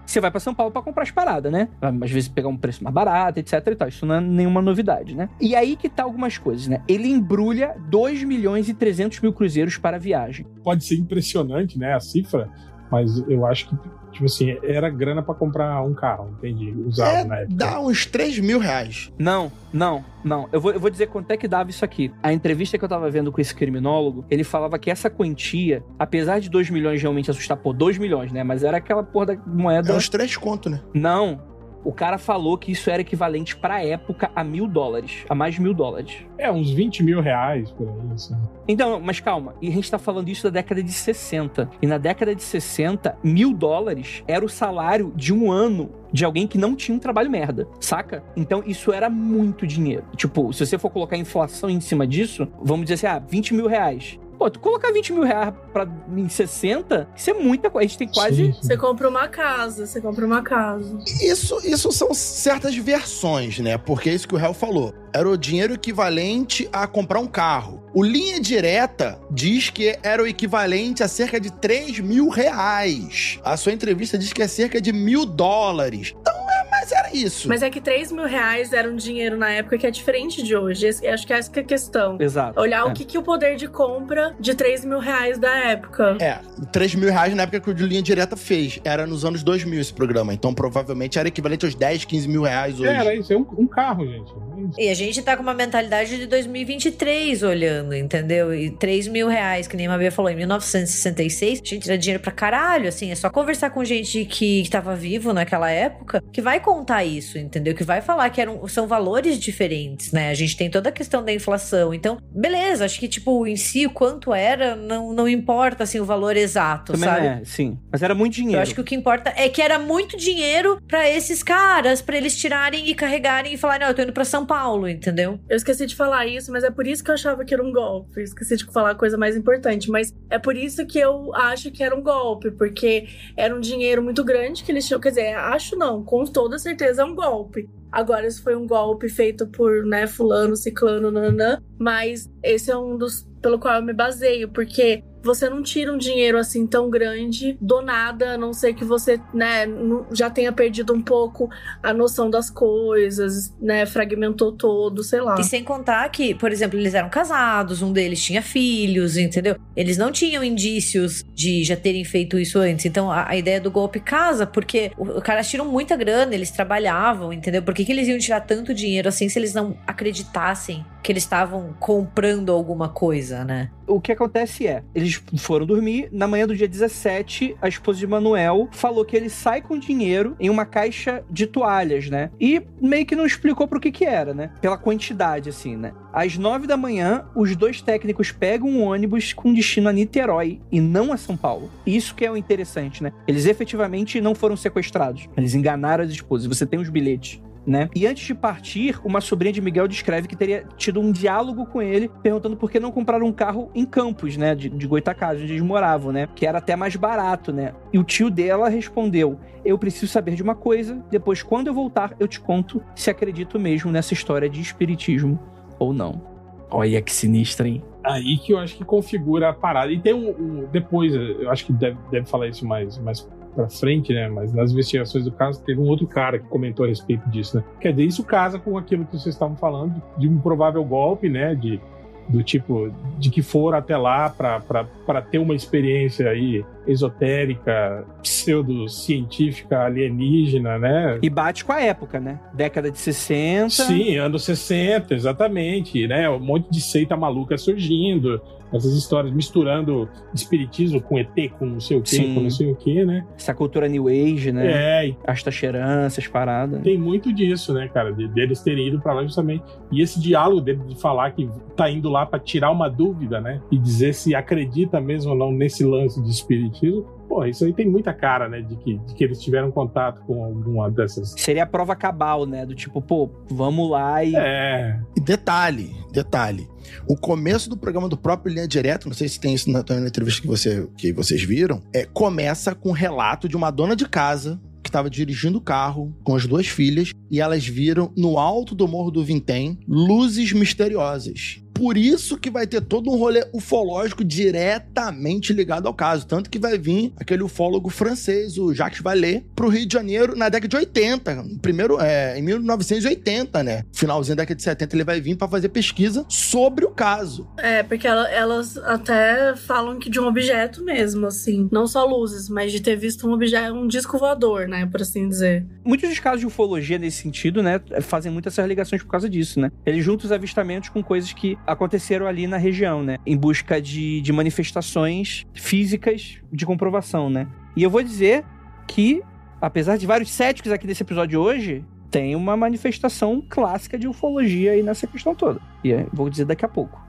Speaker 1: Você vai para São Paulo para comprar as paradas, né? Às vezes pegar um preço mais barato, etc e tal. Isso não é nenhuma novidade, né? E aí que tá algumas coisas, né? Ele embrulha 2 milhões e 300 mil cruzeiros para a viagem.
Speaker 5: Pode ser impressionante, né? A cifra, mas eu acho que Tipo assim, era grana para comprar um carro, entendi. Usado é, na época.
Speaker 2: Dá uns 3 mil reais.
Speaker 1: Não, não, não. Eu vou, eu vou dizer quanto é que dava isso aqui. A entrevista que eu tava vendo com esse criminólogo, ele falava que essa quantia, apesar de 2 milhões realmente assustar, pô, 2 milhões, né? Mas era aquela porra da moeda. É
Speaker 2: uns 3 conto, né?
Speaker 1: Não, O cara falou que isso era equivalente pra época a mil dólares, a mais de mil dólares.
Speaker 5: É, uns 20 mil reais por aí, assim.
Speaker 1: Então, mas calma, e a gente tá falando isso da década de 60. E na década de 60, mil dólares era o salário de um ano de alguém que não tinha um trabalho merda, saca? Então isso era muito dinheiro. Tipo, se você for colocar inflação em cima disso, vamos dizer assim, ah, 20 mil reais. Pô, tu colocar 20 mil reais pra, em 60, isso é muita coisa. A gente tem quase.
Speaker 5: Sim.
Speaker 3: Você compra uma casa, você compra uma casa.
Speaker 2: Isso, isso são certas versões, né? Porque é isso que o réu falou. Era o dinheiro equivalente a comprar um carro. O Linha Direta diz que era o equivalente a cerca de 3 mil reais. A sua entrevista diz que é cerca de mil dólares. Então, mas era isso.
Speaker 3: Mas é que 3 mil reais era um dinheiro na época que é diferente de hoje. Acho que essa que é a questão.
Speaker 1: Exato.
Speaker 3: Olhar
Speaker 1: É.
Speaker 3: o que, que o poder de compra de 3 mil reais da época.
Speaker 2: É, 3 mil reais na época que o de Linha Direta fez. Era nos anos 2000 esse programa. Então, provavelmente era equivalente aos 10, 15 mil reais hoje.
Speaker 5: É, era isso, é um, um carro, gente. É.
Speaker 4: E a gente tá com uma mentalidade de 2023 olhando, entendeu? E 3 mil reais, que nem a Mabia falou, em 1966, gente, era dinheiro pra caralho, assim, é só conversar com gente que, que tava vivo naquela época, que vai contar isso, entendeu? Que vai falar que eram, são valores diferentes, né? A gente tem toda a questão da inflação, então, beleza, acho que, tipo, em si, o quanto era, não, não importa, assim, o valor exato,
Speaker 1: Também
Speaker 4: sabe?
Speaker 1: é, sim. Mas era muito dinheiro.
Speaker 4: Eu acho que o que importa é que era muito dinheiro pra esses caras, pra eles tirarem e carregarem e falarem, não, eu tô indo pra São Paulo, entendeu?
Speaker 3: Eu esqueci de falar isso, mas é por isso que eu achava que era um golpe. Eu esqueci de falar a coisa mais importante, mas é por isso que eu acho que era um golpe, porque era um dinheiro muito grande que eles tinham. Quer dizer, acho não, com toda certeza é um golpe. Agora, isso foi um golpe feito por, né, fulano, ciclano, nanã, mas esse é um dos pelo qual eu me baseio, porque você não tira um dinheiro assim tão grande do nada, a não ser que você, né, já tenha perdido um pouco a noção das coisas, né, fragmentou todo, sei lá.
Speaker 4: E sem contar que, por exemplo, eles eram casados, um deles tinha filhos, entendeu? Eles não tinham indícios de já terem feito isso antes. Então a, a ideia do golpe casa, porque o- os caras tiram muita grana, eles trabalhavam, entendeu? Por que, que eles iam tirar tanto dinheiro assim se eles não acreditassem que eles estavam comprando alguma coisa, né?
Speaker 1: o que acontece é, eles foram dormir, na manhã do dia 17, a esposa de Manuel falou que ele sai com dinheiro em uma caixa de toalhas, né? E meio que não explicou pro que que era, né? Pela quantidade, assim, né? Às nove da manhã, os dois técnicos pegam um ônibus com destino a Niterói e não a São Paulo. Isso que é o interessante, né? Eles efetivamente não foram sequestrados. Eles enganaram as esposas. Você tem os bilhetes né? E antes de partir, uma sobrinha de Miguel descreve que teria tido um diálogo com ele, perguntando por que não compraram um carro em Campos, né? De, de Goitacazes, onde eles moravam, né? Que era até mais barato, né? E o tio dela respondeu: Eu preciso saber de uma coisa, depois, quando eu voltar, eu te conto se acredito mesmo nessa história de espiritismo ou não. Olha que sinistra, hein?
Speaker 5: Aí que eu acho que configura a parada. E tem um. um- depois, eu acho que deve, deve falar isso mais, mais pra frente, né? Mas nas investigações do caso, teve um outro cara que comentou a respeito disso, né? Quer dizer, isso casa com aquilo que vocês estavam falando, de um provável golpe, né? De, do tipo, de que foram até lá para ter uma experiência aí esotérica, pseudocientífica, alienígena, né?
Speaker 1: E bate com a época, né? Década de 60.
Speaker 5: Sim, anos 60, exatamente, né? Um monte de seita maluca surgindo, essas histórias misturando espiritismo com ET, com não sei o quê,
Speaker 1: Sim.
Speaker 5: com não sei o quê, né?
Speaker 1: Essa cultura New Age, né?
Speaker 5: É,
Speaker 1: As taxeranças, paradas.
Speaker 5: tem muito disso, né, cara? De, deles terem ido pra lá justamente. E esse diálogo dele de falar que tá indo lá pra tirar uma dúvida, né? E dizer se acredita mesmo ou não nesse lance de espiritismo. Pô, isso aí tem muita cara, né? De que, de que eles tiveram contato com alguma dessas.
Speaker 1: Seria a prova cabal, né? Do tipo, pô, vamos lá e.
Speaker 5: É,
Speaker 2: E detalhe, detalhe. O começo do programa do próprio Linha Direto, não sei se tem isso na, na entrevista que, você, que vocês viram, é, começa com um relato de uma dona de casa que estava dirigindo o carro com as duas filhas e elas viram no alto do Morro do Vintém luzes misteriosas. Por isso que vai ter todo um rolê ufológico diretamente ligado ao caso. Tanto que vai vir aquele ufólogo francês, o Jacques Vallée, pro Rio de Janeiro na década de 80. Primeiro, é, em 1980, né? Finalzinho da década de 70, ele vai vir para fazer pesquisa sobre o caso.
Speaker 3: É, porque ela- elas até falam que de um objeto mesmo, assim. Não só luzes, mas de ter visto um objeto, um disco voador, né? Por assim dizer.
Speaker 1: Muitos dos casos de ufologia nesse sentido, né, fazem muitas essas ligações por causa disso, né? Eles juntam os avistamentos com coisas que aconteceram ali na região, né? Em busca de, de manifestações físicas de comprovação, né? E eu vou dizer que apesar de vários céticos aqui desse episódio hoje, tem uma manifestação clássica de ufologia aí nessa questão toda. E é, vou dizer daqui a pouco.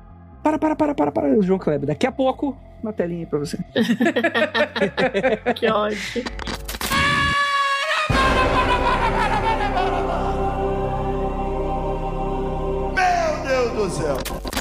Speaker 1: Para, para, para, para, para, João Kleber. Daqui a pouco, uma telinha aí pra você.
Speaker 3: que ótimo.
Speaker 2: Meu Deus do céu.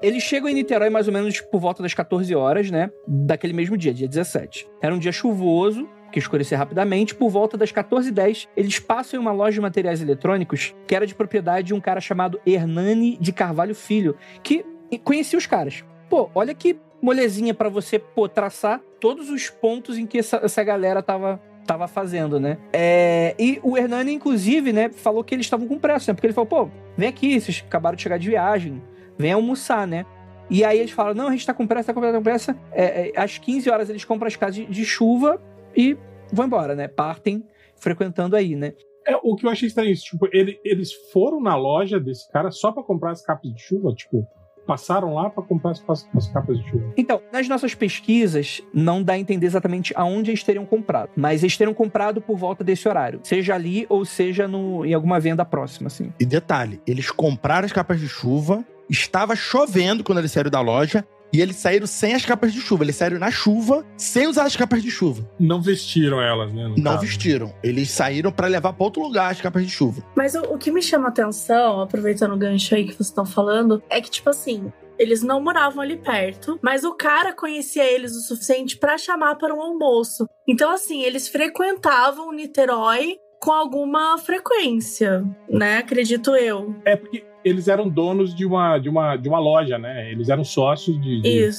Speaker 1: Eles chegam em Niterói mais ou menos por volta das 14 horas, né? Daquele mesmo dia, dia 17. Era um dia chuvoso, que escurecia rapidamente. Por volta das 14h10, eles passam em uma loja de materiais eletrônicos que era de propriedade de um cara chamado Hernani de Carvalho Filho, que conhecia os caras. Pô, olha que molezinha para você pô, traçar todos os pontos em que essa, essa galera tava tava fazendo, né? É, e o Hernani, inclusive, né, falou que eles estavam com pressa, né? Porque ele falou, pô, vem aqui, vocês acabaram de chegar de viagem, vem almoçar, né? E aí eles falam, não, a gente tá com pressa, tá com pressa, tá com pressa. É, é, às 15 horas eles compram as casas de, de chuva e vão embora, né? Partem frequentando aí, né?
Speaker 5: É, o que eu achei estranho, tipo, ele, eles foram na loja desse cara só para comprar as capas de chuva, tipo, passaram lá para comprar as, as, as, capas de chuva.
Speaker 1: Então, nas nossas pesquisas, não dá a entender exatamente aonde eles teriam comprado, mas eles teriam comprado por volta desse horário, seja ali ou seja no, em alguma venda próxima, assim.
Speaker 2: E detalhe, eles compraram as capas de chuva, estava chovendo quando eles saíram da loja, e eles saíram sem as capas de chuva. Eles saíram na chuva, sem usar as capas de chuva.
Speaker 5: Não vestiram elas, né?
Speaker 2: Não caso. vestiram. Eles saíram para levar para outro lugar as capas de chuva.
Speaker 3: Mas o, o que me chama atenção, aproveitando o gancho aí que vocês estão falando, é que, tipo assim, eles não moravam ali perto, mas o cara conhecia eles o suficiente para chamar para um almoço. Então, assim, eles frequentavam Niterói com alguma frequência, né? Acredito eu.
Speaker 5: É porque eles eram donos de uma, de uma, de uma loja, né? Eles eram sócios de, de,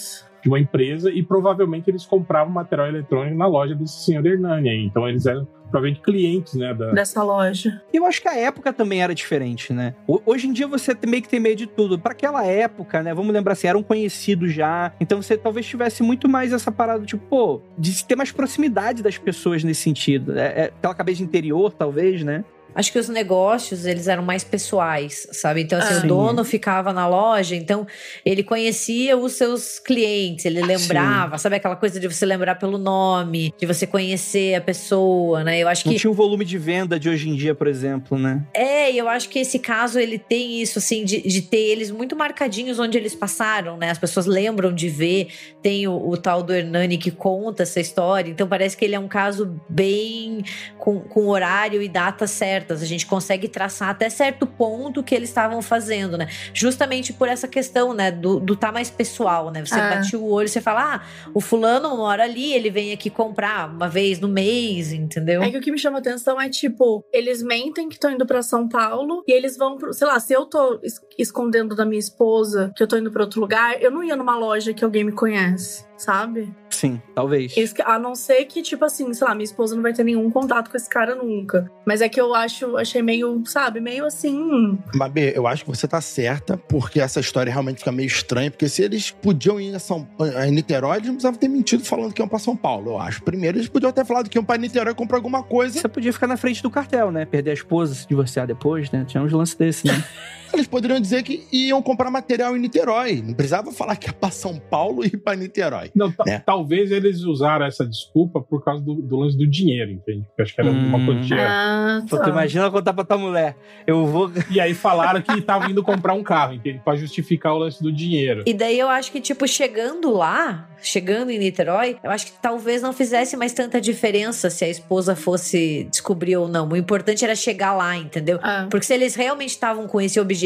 Speaker 5: de uma empresa e provavelmente eles compravam material eletrônico na loja desse senhor Hernani. Então eles eram provavelmente clientes, né? Da...
Speaker 3: Dessa loja.
Speaker 1: Eu acho que a época também era diferente, né? Hoje em dia você meio que tem medo de tudo. Para aquela época, né? Vamos lembrar assim, eram conhecidos já. Então você talvez tivesse muito mais essa parada, tipo, pô, de ter mais proximidade das pessoas nesse sentido. É, é aquela cabeça interior, talvez, né?
Speaker 4: Acho que os negócios, eles eram mais pessoais, sabe? Então, assim, ah, o dono ficava na loja, então ele conhecia os seus clientes, ele lembrava, sim. sabe aquela coisa de você lembrar pelo nome, de você conhecer a pessoa, né? Eu acho
Speaker 1: Não
Speaker 4: que
Speaker 1: tinha o volume de venda de hoje em dia, por exemplo, né?
Speaker 4: É, eu acho que esse caso ele tem isso assim de, de ter eles muito marcadinhos onde eles passaram, né? As pessoas lembram de ver. Tem o, o tal do Hernani que conta essa história, então parece que ele é um caso bem com, com horário e data certa certas, a gente consegue traçar até certo ponto o que eles estavam fazendo, né? Justamente por essa questão, né, do, do tá mais pessoal, né? Você ah. bate o olho, você fala, ah, o fulano mora ali, ele vem aqui comprar uma vez no mês, entendeu?
Speaker 3: É que o que me chama atenção é, tipo, eles mentem que estão indo para São Paulo e eles vão pro, sei lá, se eu tô escondendo da minha esposa que eu tô indo para outro lugar, eu não ia numa loja que alguém me conhece sabe?
Speaker 1: Sim, talvez.
Speaker 3: A não ser que, tipo assim, sei lá, minha esposa não vai ter nenhum contato com esse cara nunca. Mas é que eu acho, achei meio, sabe, meio assim.
Speaker 2: Mabê, eu acho que você tá certa, porque essa história realmente fica meio estranha, porque se eles podiam ir a, São, a Niterói, eles não precisavam ter mentido falando que iam pra São Paulo, eu acho. Primeiro, eles podiam ter falado que iam pra Niterói comprar alguma coisa.
Speaker 1: Você podia ficar na frente do cartel, né? Perder a esposa, se divorciar depois, né? Tinha uns lances desses, né?
Speaker 2: eles poderiam dizer que iam comprar material em Niterói. Não precisava falar que ia pra São Paulo e ir pra Niterói.
Speaker 5: Não, né? talvez eles usaram essa desculpa por causa do, do lance do dinheiro, entende? Porque acho que era hum. uma quantia.
Speaker 3: Ah,
Speaker 1: tá. Tu imagina contar pra tua mulher. Eu vou.
Speaker 5: E aí falaram que estavam indo comprar um carro, entende? Pra justificar o lance do dinheiro.
Speaker 4: E daí eu acho que, tipo, chegando lá, chegando em Niterói, eu acho que talvez não fizesse mais tanta diferença se a esposa fosse descobrir ou não. O importante era chegar lá, entendeu? Ah. Porque se eles realmente estavam com esse objetivo,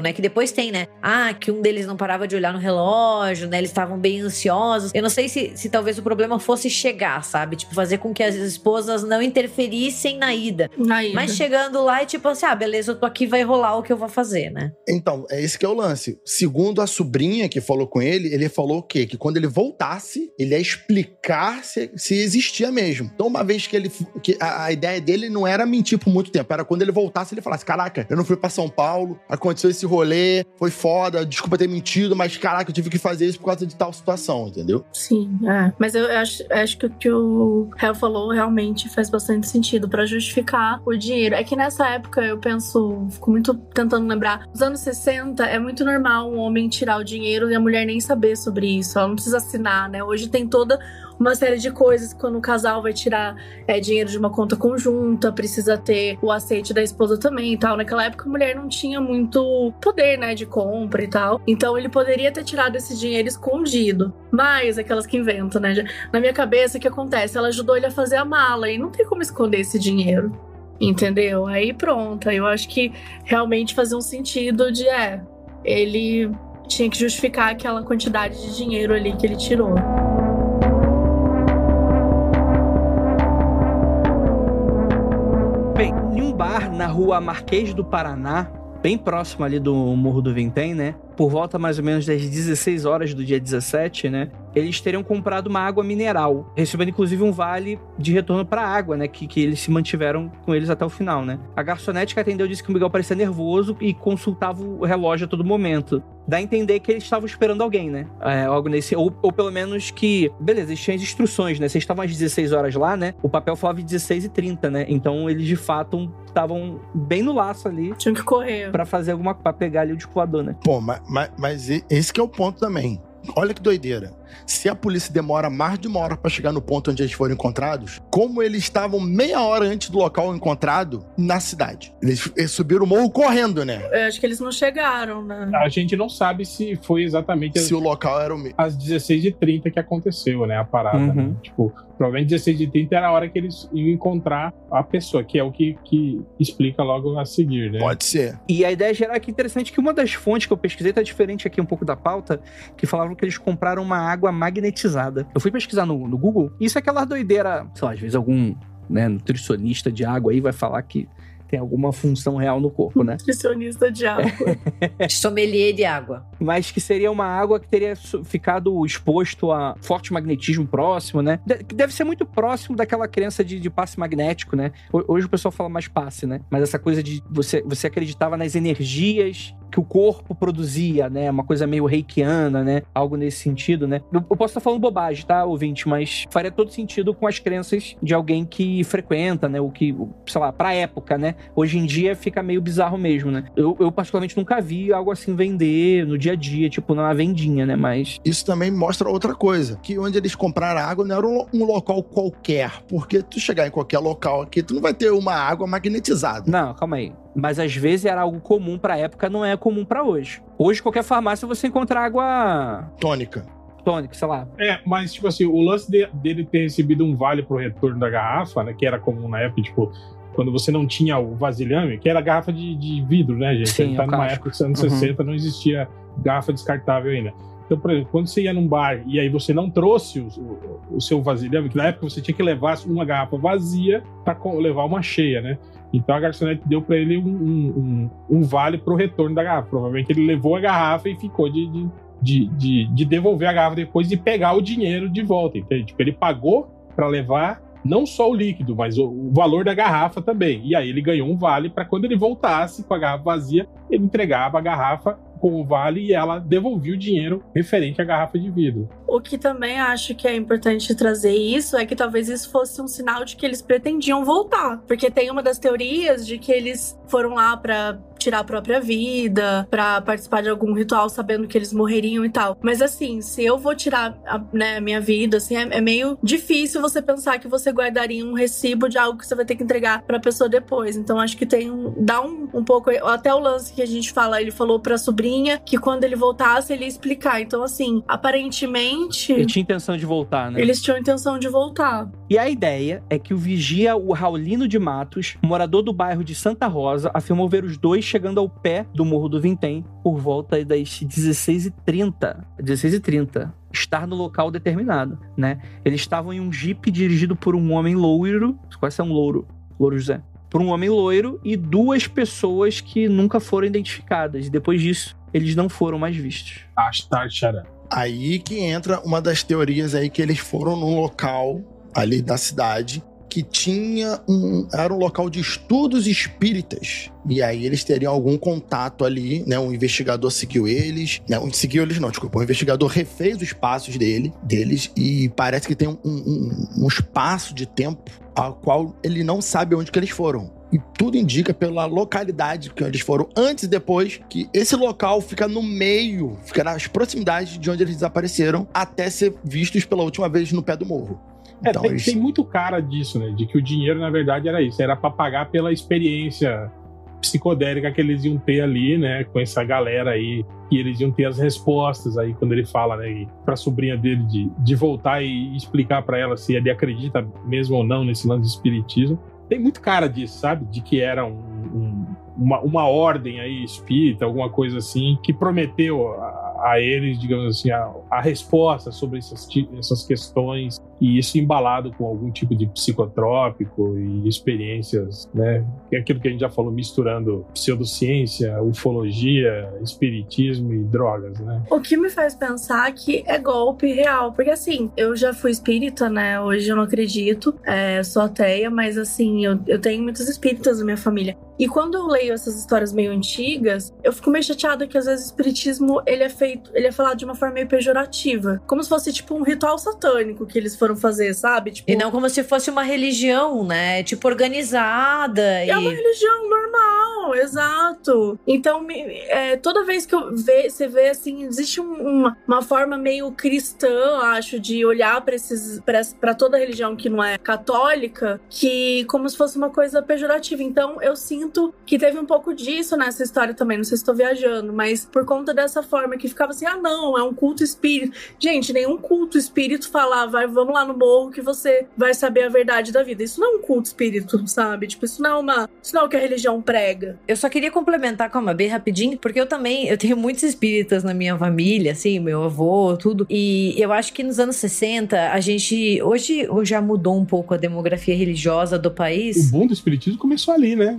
Speaker 4: né? Que depois tem, né? Ah, que um deles não parava de olhar no relógio, né? Eles estavam bem ansiosos. Eu não sei se, se talvez o problema fosse chegar, sabe? Tipo, fazer com que as esposas não interferissem na ida.
Speaker 3: Na ida.
Speaker 4: Mas chegando lá é tipo assim, ah, beleza, eu tô aqui, vai rolar o que eu vou fazer, né?
Speaker 2: Então, é esse que é o lance. Segundo a sobrinha que falou com ele, ele falou o quê? Que quando ele voltasse, ele ia explicar se, se existia mesmo. Então, uma vez que ele. Que a, a ideia dele não era mentir por muito tempo, era quando ele voltasse, ele falasse: Caraca, eu não fui pra São Paulo, aconteceu esse rolê, foi foda, desculpa ter mentido, mas caraca, eu tive que fazer isso por causa de tal situação, entendeu?
Speaker 3: Sim, é. Mas eu acho, acho que o que o Hel falou realmente faz bastante sentido para justificar o dinheiro. É que nessa época eu penso, fico muito tentando lembrar, nos anos 60 é muito normal um homem tirar o dinheiro e a mulher nem saber sobre isso. Ela não precisa assinar, né? Hoje tem toda uma série de coisas. Quando o casal vai tirar é, dinheiro de uma conta conjunta, precisa ter o aceite da esposa também e tal. Naquela época a mulher não tinha muito poder, né, de compra e tal. Então ele poderia ter tirado esse dinheiro escondido. Mas aquelas que inventam, né? Na minha cabeça, o que acontece? Ela ajudou ele a fazer a mala e não tem como esconder esse dinheiro. Entendeu? Aí pronto. Eu acho que realmente fazia um sentido de é. Ele tinha que justificar aquela quantidade de dinheiro ali que ele tirou.
Speaker 1: Bar na rua Marquês do Paraná, bem próximo ali do Morro do Vintém, né? Por volta mais ou menos das 16 horas do dia 17, né? Eles teriam comprado uma água mineral, recebendo inclusive um vale de retorno para a água, né? Que, que eles se mantiveram com eles até o final, né? A garçonete que atendeu disse que o Miguel parecia nervoso e consultava o relógio a todo momento. Dá a entender que eles estavam esperando alguém, né? É, algo nesse. Ou, ou pelo menos que. Beleza, eles tinham as instruções, né? Vocês estavam às 16 horas lá, né? O papel falava de 16 e 30, né? Então eles de fato estavam bem no laço ali.
Speaker 3: Tinham que correr.
Speaker 1: Pra fazer alguma. pra pegar ali o descoador, né?
Speaker 2: Pô, mas, mas, mas esse que é o ponto também. Olha que doideira. Se a polícia demora mais de uma hora para chegar no ponto onde eles foram encontrados, como eles estavam meia hora antes do local encontrado na cidade? Eles, eles subiram o morro correndo, né?
Speaker 3: Eu acho que eles não chegaram, né?
Speaker 5: A gente não sabe se foi exatamente
Speaker 2: Se o local era o mesmo.
Speaker 5: às 16h30 que aconteceu, né? A parada.
Speaker 1: Uhum.
Speaker 5: Né? Tipo, provavelmente 16h30 era a hora que eles iam encontrar a pessoa, que é o que, que explica logo a seguir, né?
Speaker 2: Pode ser.
Speaker 1: E a ideia geral é que interessante que uma das fontes que eu pesquisei tá diferente aqui um pouco da pauta, que falavam que eles compraram uma água magnetizada. Eu fui pesquisar no, no Google, isso é aquela doideira, sei lá, às vezes algum né, nutricionista de água aí vai falar que tem alguma função real no corpo, né?
Speaker 3: Nutricionista de água.
Speaker 4: Sommelier de água.
Speaker 1: Mas que seria uma água que teria ficado exposto a forte magnetismo próximo, né? Que deve ser muito próximo daquela crença de, de passe magnético, né? Ho- Hoje o pessoal fala mais passe, né? Mas essa coisa de você, você acreditava nas energias que o corpo produzia, né? Uma coisa meio reikiana, né? Algo nesse sentido, né? Eu, eu posso estar falando bobagem, tá, ouvinte? Mas faria todo sentido com as crenças de alguém que frequenta, né? O que, sei lá, pra época, né? Hoje em dia fica meio bizarro mesmo, né? Eu, eu particularmente nunca vi algo assim vender no dia a dia, tipo, numa vendinha, né? Mas
Speaker 2: Isso também mostra outra coisa, que onde eles compraram a água não era um, um local qualquer, porque tu chegar em qualquer local aqui, tu não vai ter uma água magnetizada.
Speaker 1: Não, calma aí. Mas às vezes era algo comum pra época, não é comum pra hoje. Hoje, qualquer farmácia você encontra água
Speaker 2: Tônica.
Speaker 1: tônica, sei lá.
Speaker 5: É, mas, tipo assim, o lance de- dele ter recebido um vale pro retorno da garrafa, né? Que era comum na época, tipo, quando você não tinha o vasilhame, que era garrafa de, de vidro, né, gente?
Speaker 1: Sim,
Speaker 5: tá
Speaker 1: o
Speaker 5: numa
Speaker 1: casco.
Speaker 5: época dos anos
Speaker 1: Uhum.
Speaker 5: 60, não existia garrafa descartável ainda. Então, por exemplo, quando você ia num bar e aí você não trouxe o, o- o seu vasilhame, que na época você tinha que levar uma garrafa vazia para levar uma cheia, né? Então a garçonete deu para ele um, um- um- um vale pro retorno da garrafa. Provavelmente ele levou a garrafa e ficou de, de, de, de- de devolver a garrafa depois e pegar o dinheiro de volta. Entende? Tipo, ele pagou para levar não só o líquido, mas o, o valor da garrafa também. E aí ele ganhou um vale para quando ele voltasse com a garrafa vazia, ele entregava a garrafa com o vale e ela devolvia o dinheiro referente à garrafa de vidro.
Speaker 3: O que também acho que é importante trazer isso é que talvez isso fosse um sinal de que eles pretendiam voltar. Porque tem uma das teorias de que eles foram lá pra tirar a própria vida, pra participar de algum ritual sabendo que eles morreriam e tal. Mas assim, se eu vou tirar a né, minha vida, assim, é, é meio difícil você pensar que você guardaria um recibo de algo que você vai ter que entregar pra pessoa depois. Então acho que tem um. dá um, um pouco. Até o lance que a gente fala, ele falou pra sobrinha que quando ele voltasse, ele ia explicar. Então, assim, aparentemente.
Speaker 1: Ele tinha intenção de voltar, né?
Speaker 3: Eles tinham intenção de voltar.
Speaker 1: E a ideia é que o vigia, o Raulino de Matos, morador do bairro de Santa Rosa, afirmou ver os dois chegando ao pé do Morro do Vintém por volta das 16h30. 16h30. Estar no local determinado, né? Eles estavam em um jipe dirigido por um homem loiro. Qual é um louro? Louro José. Por um homem loiro e duas pessoas que nunca foram identificadas. E depois disso, eles não foram mais vistos.
Speaker 2: Aí que entra uma das teorias aí que eles foram num local ali da cidade que tinha um. Era um local de estudos espíritas. E aí eles teriam algum contato ali, né? Um investigador seguiu eles. Não, seguiu eles não, desculpa. Um investigador refez os passos dele, deles e parece que tem um, um, um espaço de tempo ao qual ele não sabe onde que eles foram. E tudo indica pela localidade que eles foram antes e depois que esse local fica no meio, fica nas proximidades de onde eles desapareceram até ser vistos pela última vez no pé do morro.
Speaker 5: É,
Speaker 2: Então,
Speaker 5: tem,
Speaker 2: eles-
Speaker 5: tem muito cara disso, né? De que o dinheiro, na verdade, era isso. Era pra pagar pela experiência psicodélica que eles iam ter ali, né? Com essa galera aí. E eles iam ter as respostas aí, quando ele fala, né? e Pra sobrinha dele de, de voltar e explicar pra ela se ele acredita mesmo ou não nesse lance de espiritismo. Tem muito cara disso, sabe? De que era um- um- uma, uma ordem aí espírita, alguma coisa assim, que prometeu a, a eles, digamos assim, a, a resposta sobre essas, essas questões e isso embalado com algum tipo de psicotrópico e experiências, né? É aquilo que a gente já falou, misturando pseudociência, ufologia, espiritismo e drogas, né?
Speaker 3: O que me faz pensar que é golpe real. Porque assim, eu já fui espírita, né? Hoje eu não acredito. É, sou ateia, mas assim, eu, eu tenho muitos espíritas na minha família. E quando eu leio essas histórias meio antigas, eu fico meio chateada que às vezes o espiritismo ele é feito, ele é falado de uma forma meio pejorativa. Como se fosse tipo um ritual satânico que eles foram fazer, sabe? Tipo,
Speaker 4: E não como se fosse uma religião, né? Tipo, organizada.
Speaker 3: É uma religião normal, exato. Então, é, toda vez que eu ve, você vê assim, existe um- uma, uma forma meio cristã, acho, de olhar para esses para toda religião que não é católica, que como se fosse uma coisa pejorativa. Então, eu sinto que teve um pouco disso nessa história também. Não sei se estou viajando, mas por conta dessa forma que ficava assim, ah, não, é um culto espírito. Gente, nenhum culto espírito falava, vai, vamos lá no morro que você vai saber a verdade da vida. Isso não é um culto espírito, sabe? Tipo, isso não é uma. Isso não é o que a religião prega.
Speaker 4: Eu só queria complementar com a Mabê rapidinho, porque eu também, eu tenho muitos espíritas na minha família, assim, meu avô, tudo. E eu acho que nos anos 60, a gente, hoje já mudou um pouco a demografia religiosa do
Speaker 5: O
Speaker 4: país.
Speaker 5: boom do espiritismo começou ali, né?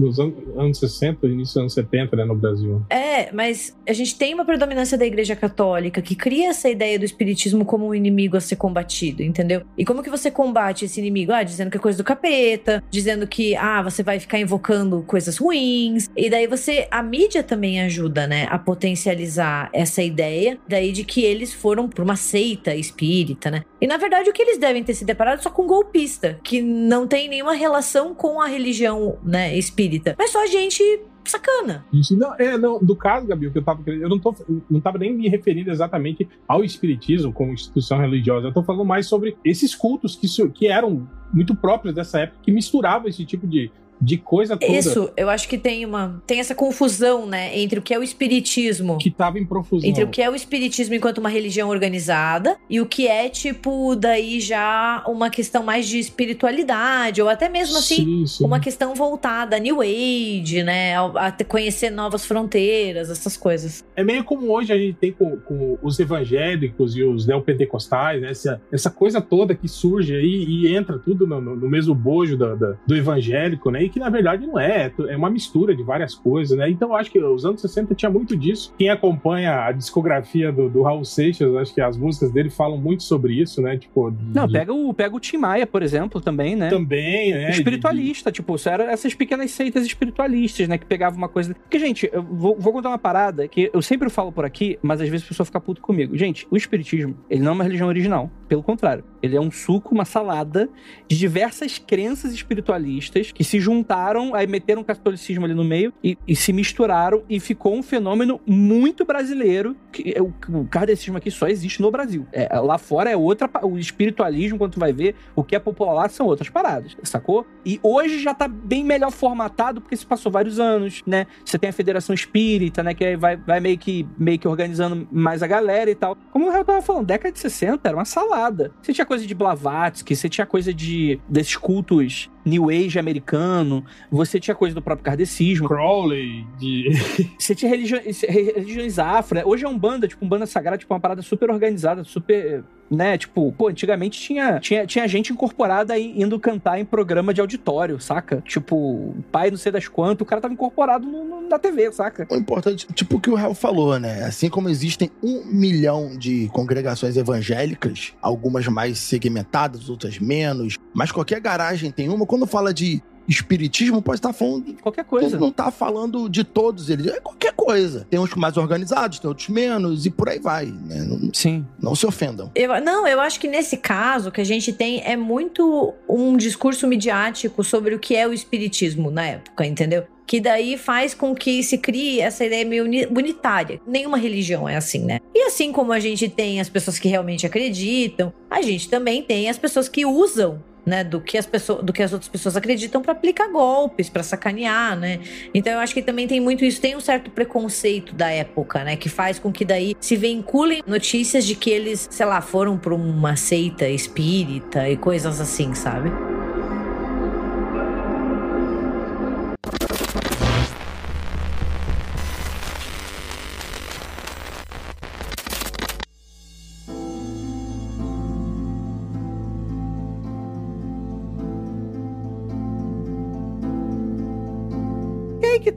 Speaker 5: An- anos 60, início dos anos 70, né? No Brasil.
Speaker 4: É, mas a gente tem uma predominância da igreja católica que cria essa ideia do espiritismo como um inimigo a ser combatido, entendeu? E como que você combate esse inimigo? Ah, dizendo que é coisa do capeta, dizendo que, ah, você vai ficar invocando coisas ruins. E daí você, a mídia também ajuda, né, a potencializar essa ideia, daí de que eles foram pra uma seita espírita, né? E na verdade o que eles devem ter se deparado é só com golpista, que não tem nenhuma relação com a religião, né, espírita, mas só gente sacana.
Speaker 5: Isso, não, é, não, do caso, Gabi, que eu tava eu não, tô, não tava nem me referindo exatamente ao espiritismo como instituição religiosa, eu tô falando mais sobre esses cultos que, que eram muito próprios dessa época, que misturavam esse tipo de, de coisa toda
Speaker 4: Isso, eu acho que tem uma tem essa confusão, né, entre o que é o espiritismo,
Speaker 5: que tava em profusão.
Speaker 4: entre o que é o espiritismo enquanto uma religião organizada e o que é tipo daí já uma questão mais de espiritualidade ou até mesmo assim
Speaker 5: Sim, sim.
Speaker 4: uma questão voltada a New Age, né, a, conhecer novas fronteiras, essas coisas.
Speaker 5: É meio como hoje a gente tem com, com os evangélicos e os neopentecostais, né? essa, essa coisa toda que surge aí e entra tudo no, no- no mesmo bojo da- da- do evangélico, né? E que na verdade não é, é uma mistura de várias coisas, né? Então eu acho que os anos 60 tinha muito disso. Quem acompanha a discografia do, do Raul Seixas, acho que as músicas dele falam muito sobre isso, né? Tipo, de-
Speaker 1: Não,
Speaker 5: de-
Speaker 1: pega o, pega o Tim Maia, por exemplo, também, né?
Speaker 5: também, né? de-
Speaker 1: espiritualista, tipo, isso era essas pequenas seitas espiritualistas, né? Que pegavam uma coisa. Porque, gente, eu vou, vou contar uma parada que eu sempre falo por aqui, mas às vezes a pessoa fica puto comigo. Gente, o espiritismo, ele não é uma religião original. Pelo contrário, ele é um suco, uma salada de diversas crenças espiritualistas que se juntaram, aí meteram o catolicismo ali no meio e, e se misturaram e ficou um fenômeno muito brasileiro. Que, é o, o kardecismo aqui só existe no Brasil. É, lá fora é outra. O espiritualismo, quando tu vai ver, o que é popular são outras paradas, sacou? E hoje já tá bem melhor formatado, porque se passou vários anos, né? Você tem a Federação Espírita, né? Que vai, vai meio, que, meio que organizando mais a galera e tal. Como o Real tava falando, década de 60 era uma salada. Você tinha coisa de Blavatsky, você tinha coisa de desses cultos New Age americano, você tinha coisa do próprio kardecismo,
Speaker 5: Crowley, de.
Speaker 1: você tinha religião- religiões afro, né? Hoje é um banda, tipo, um banda sagrada, tipo, uma parada super organizada, super, né? Tipo, pô, antigamente tinha, tinha, tinha gente incorporada aí indo cantar em programa de auditório, saca? Tipo, pai não sei das quantas, o cara tava incorporado no- no- na TV, saca?
Speaker 2: O importante, tipo o que o Raul falou, né? Assim como existem um milhão de congregações evangélicas, algumas mais segmentadas, outras menos, mas qualquer garagem tem uma. Quando fala de espiritismo, pode estar falando.
Speaker 1: Qualquer coisa.
Speaker 2: Não tá falando de todos eles, é qualquer coisa. Tem uns mais organizados, tem outros menos, e por aí vai, né? Não,
Speaker 1: Sim.
Speaker 2: não se ofendam.
Speaker 4: Eu- não, eu acho que nesse caso o que a gente tem é muito um discurso midiático sobre o que é o espiritismo na época, entendeu? Que daí faz com que se crie essa ideia meio uni- unitária. Nenhuma religião é assim, né? E assim como a gente tem as pessoas que realmente acreditam, a gente também tem as pessoas que usam. Né, do que as pessoas, do que as outras pessoas acreditam pra aplicar golpes, pra sacanear, né? Então eu acho que também tem muito isso, tem um certo preconceito da época, né, que faz com que daí se vinculem notícias de que eles, sei lá, foram pra uma seita espírita e coisas assim, sabe?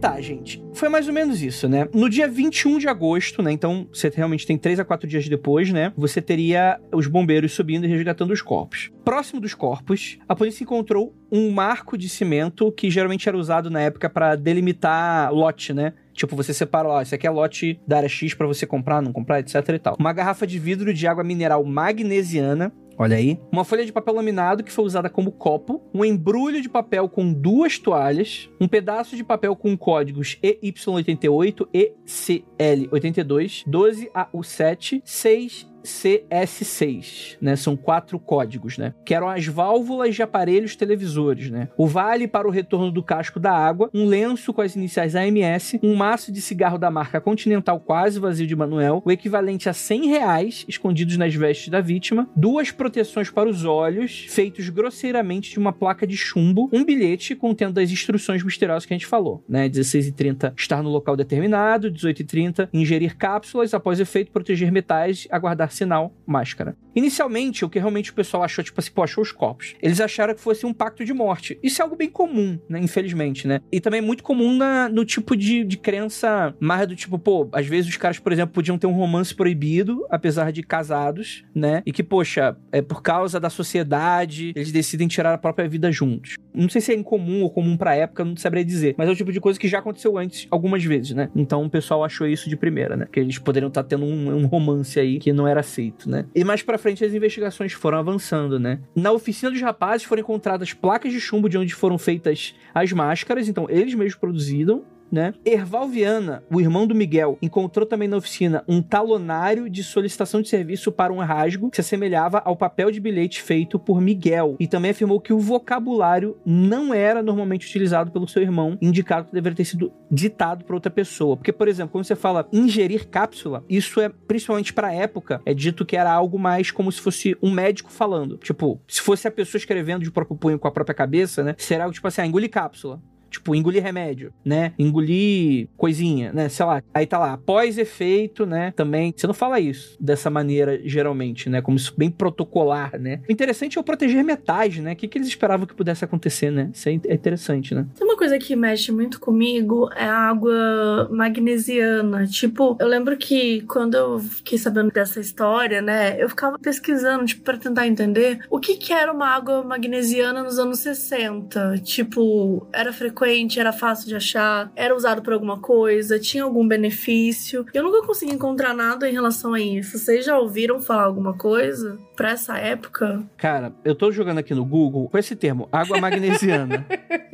Speaker 1: Tá, gente. Foi mais ou menos isso, né? No dia 21 de agosto, né? Então, você realmente tem 3 a 4 dias depois, né? Você teria os bombeiros subindo e resgatando os corpos. Próximo dos corpos, a polícia encontrou um marco de cimento que geralmente era usado na época pra delimitar lote, né? Tipo, você separa, ó, esse aqui é lote da área X pra você comprar, não comprar, etc e tal. Uma garrafa de vidro de água mineral magnesiana, Olha aí. Uma folha de papel laminado que foi usada como copo, um embrulho de papel com duas toalhas, um pedaço de papel com códigos EY88, ECL82, 12AU7, 6 CS6, né? São quatro códigos, né? Que eram as válvulas de aparelhos televisores, né? O vale para o retorno do casco da água, um lenço com as iniciais AMS, um maço de cigarro da marca Continental quase vazio de Manuel, o equivalente a 100 reais escondidos nas vestes da vítima, duas proteções para os olhos, feitos grosseiramente de uma placa de chumbo, um bilhete contendo as instruções misteriosas que a gente falou, né? 16h30 estar no local determinado, 18h30 ingerir cápsulas, após efeito proteger metais, aguardar sinal, máscara. Inicialmente, o que realmente o pessoal achou, tipo assim, pô, achou os corpos. Eles acharam que fosse um pacto de morte. Isso é algo bem comum, né? Infelizmente, né? E também é muito comum na- no tipo de, de crença mais do tipo, pô, às vezes os caras, por exemplo, podiam ter um romance proibido, apesar de casados, né? E que, poxa, é por causa da sociedade, eles decidem tirar a própria vida juntos. Não sei se é incomum ou comum pra época, não saberia dizer. Mas é o tipo de coisa que já aconteceu antes, algumas vezes, né? Então o pessoal achou isso de primeira, né? Que eles poderiam estar tendo um, um romance aí que não era feito, né? E mais pra frente as investigações foram avançando, né? Na oficina dos rapazes foram encontradas placas de chumbo de onde foram feitas as máscaras, então eles mesmos produziram. Né? Erval Viana, o irmão do Miguel, encontrou também na oficina um talonário de solicitação de serviço para um rasgo que se assemelhava ao papel de bilhete feito por Miguel e também afirmou que o vocabulário não era normalmente utilizado pelo seu irmão, indicado que deveria ter sido ditado por outra pessoa. Porque, por exemplo, quando você fala ingerir cápsula, isso é principalmente para época, é dito que era algo mais como se fosse um médico falando. Tipo, se fosse a pessoa escrevendo de próprio punho com a própria cabeça, né? Será algo tipo assim, ah, engolir cápsula. Tipo, engolir remédio, né? Engolir coisinha, né? Sei lá. Aí tá lá, após efeito, né? Também. Você não fala isso dessa maneira, geralmente, né? Como isso bem protocolar, né? O interessante é o proteger metais, né? O que, que eles esperavam que pudesse acontecer, né? Isso é é interessante, né?
Speaker 3: Tem uma coisa que mexe muito comigo é a água magnesiana. Tipo, eu lembro que quando eu fiquei sabendo dessa história, né, eu ficava pesquisando, tipo, pra tentar entender o que que era uma água magnesiana nos anos 60. Tipo, era frequente, era fácil de achar, era usado por alguma coisa, tinha algum benefício. Eu nunca consegui encontrar nada em relação a isso. Vocês já ouviram falar alguma coisa pra essa época?
Speaker 1: Cara, eu tô jogando aqui no Google com esse termo, água magnesiana.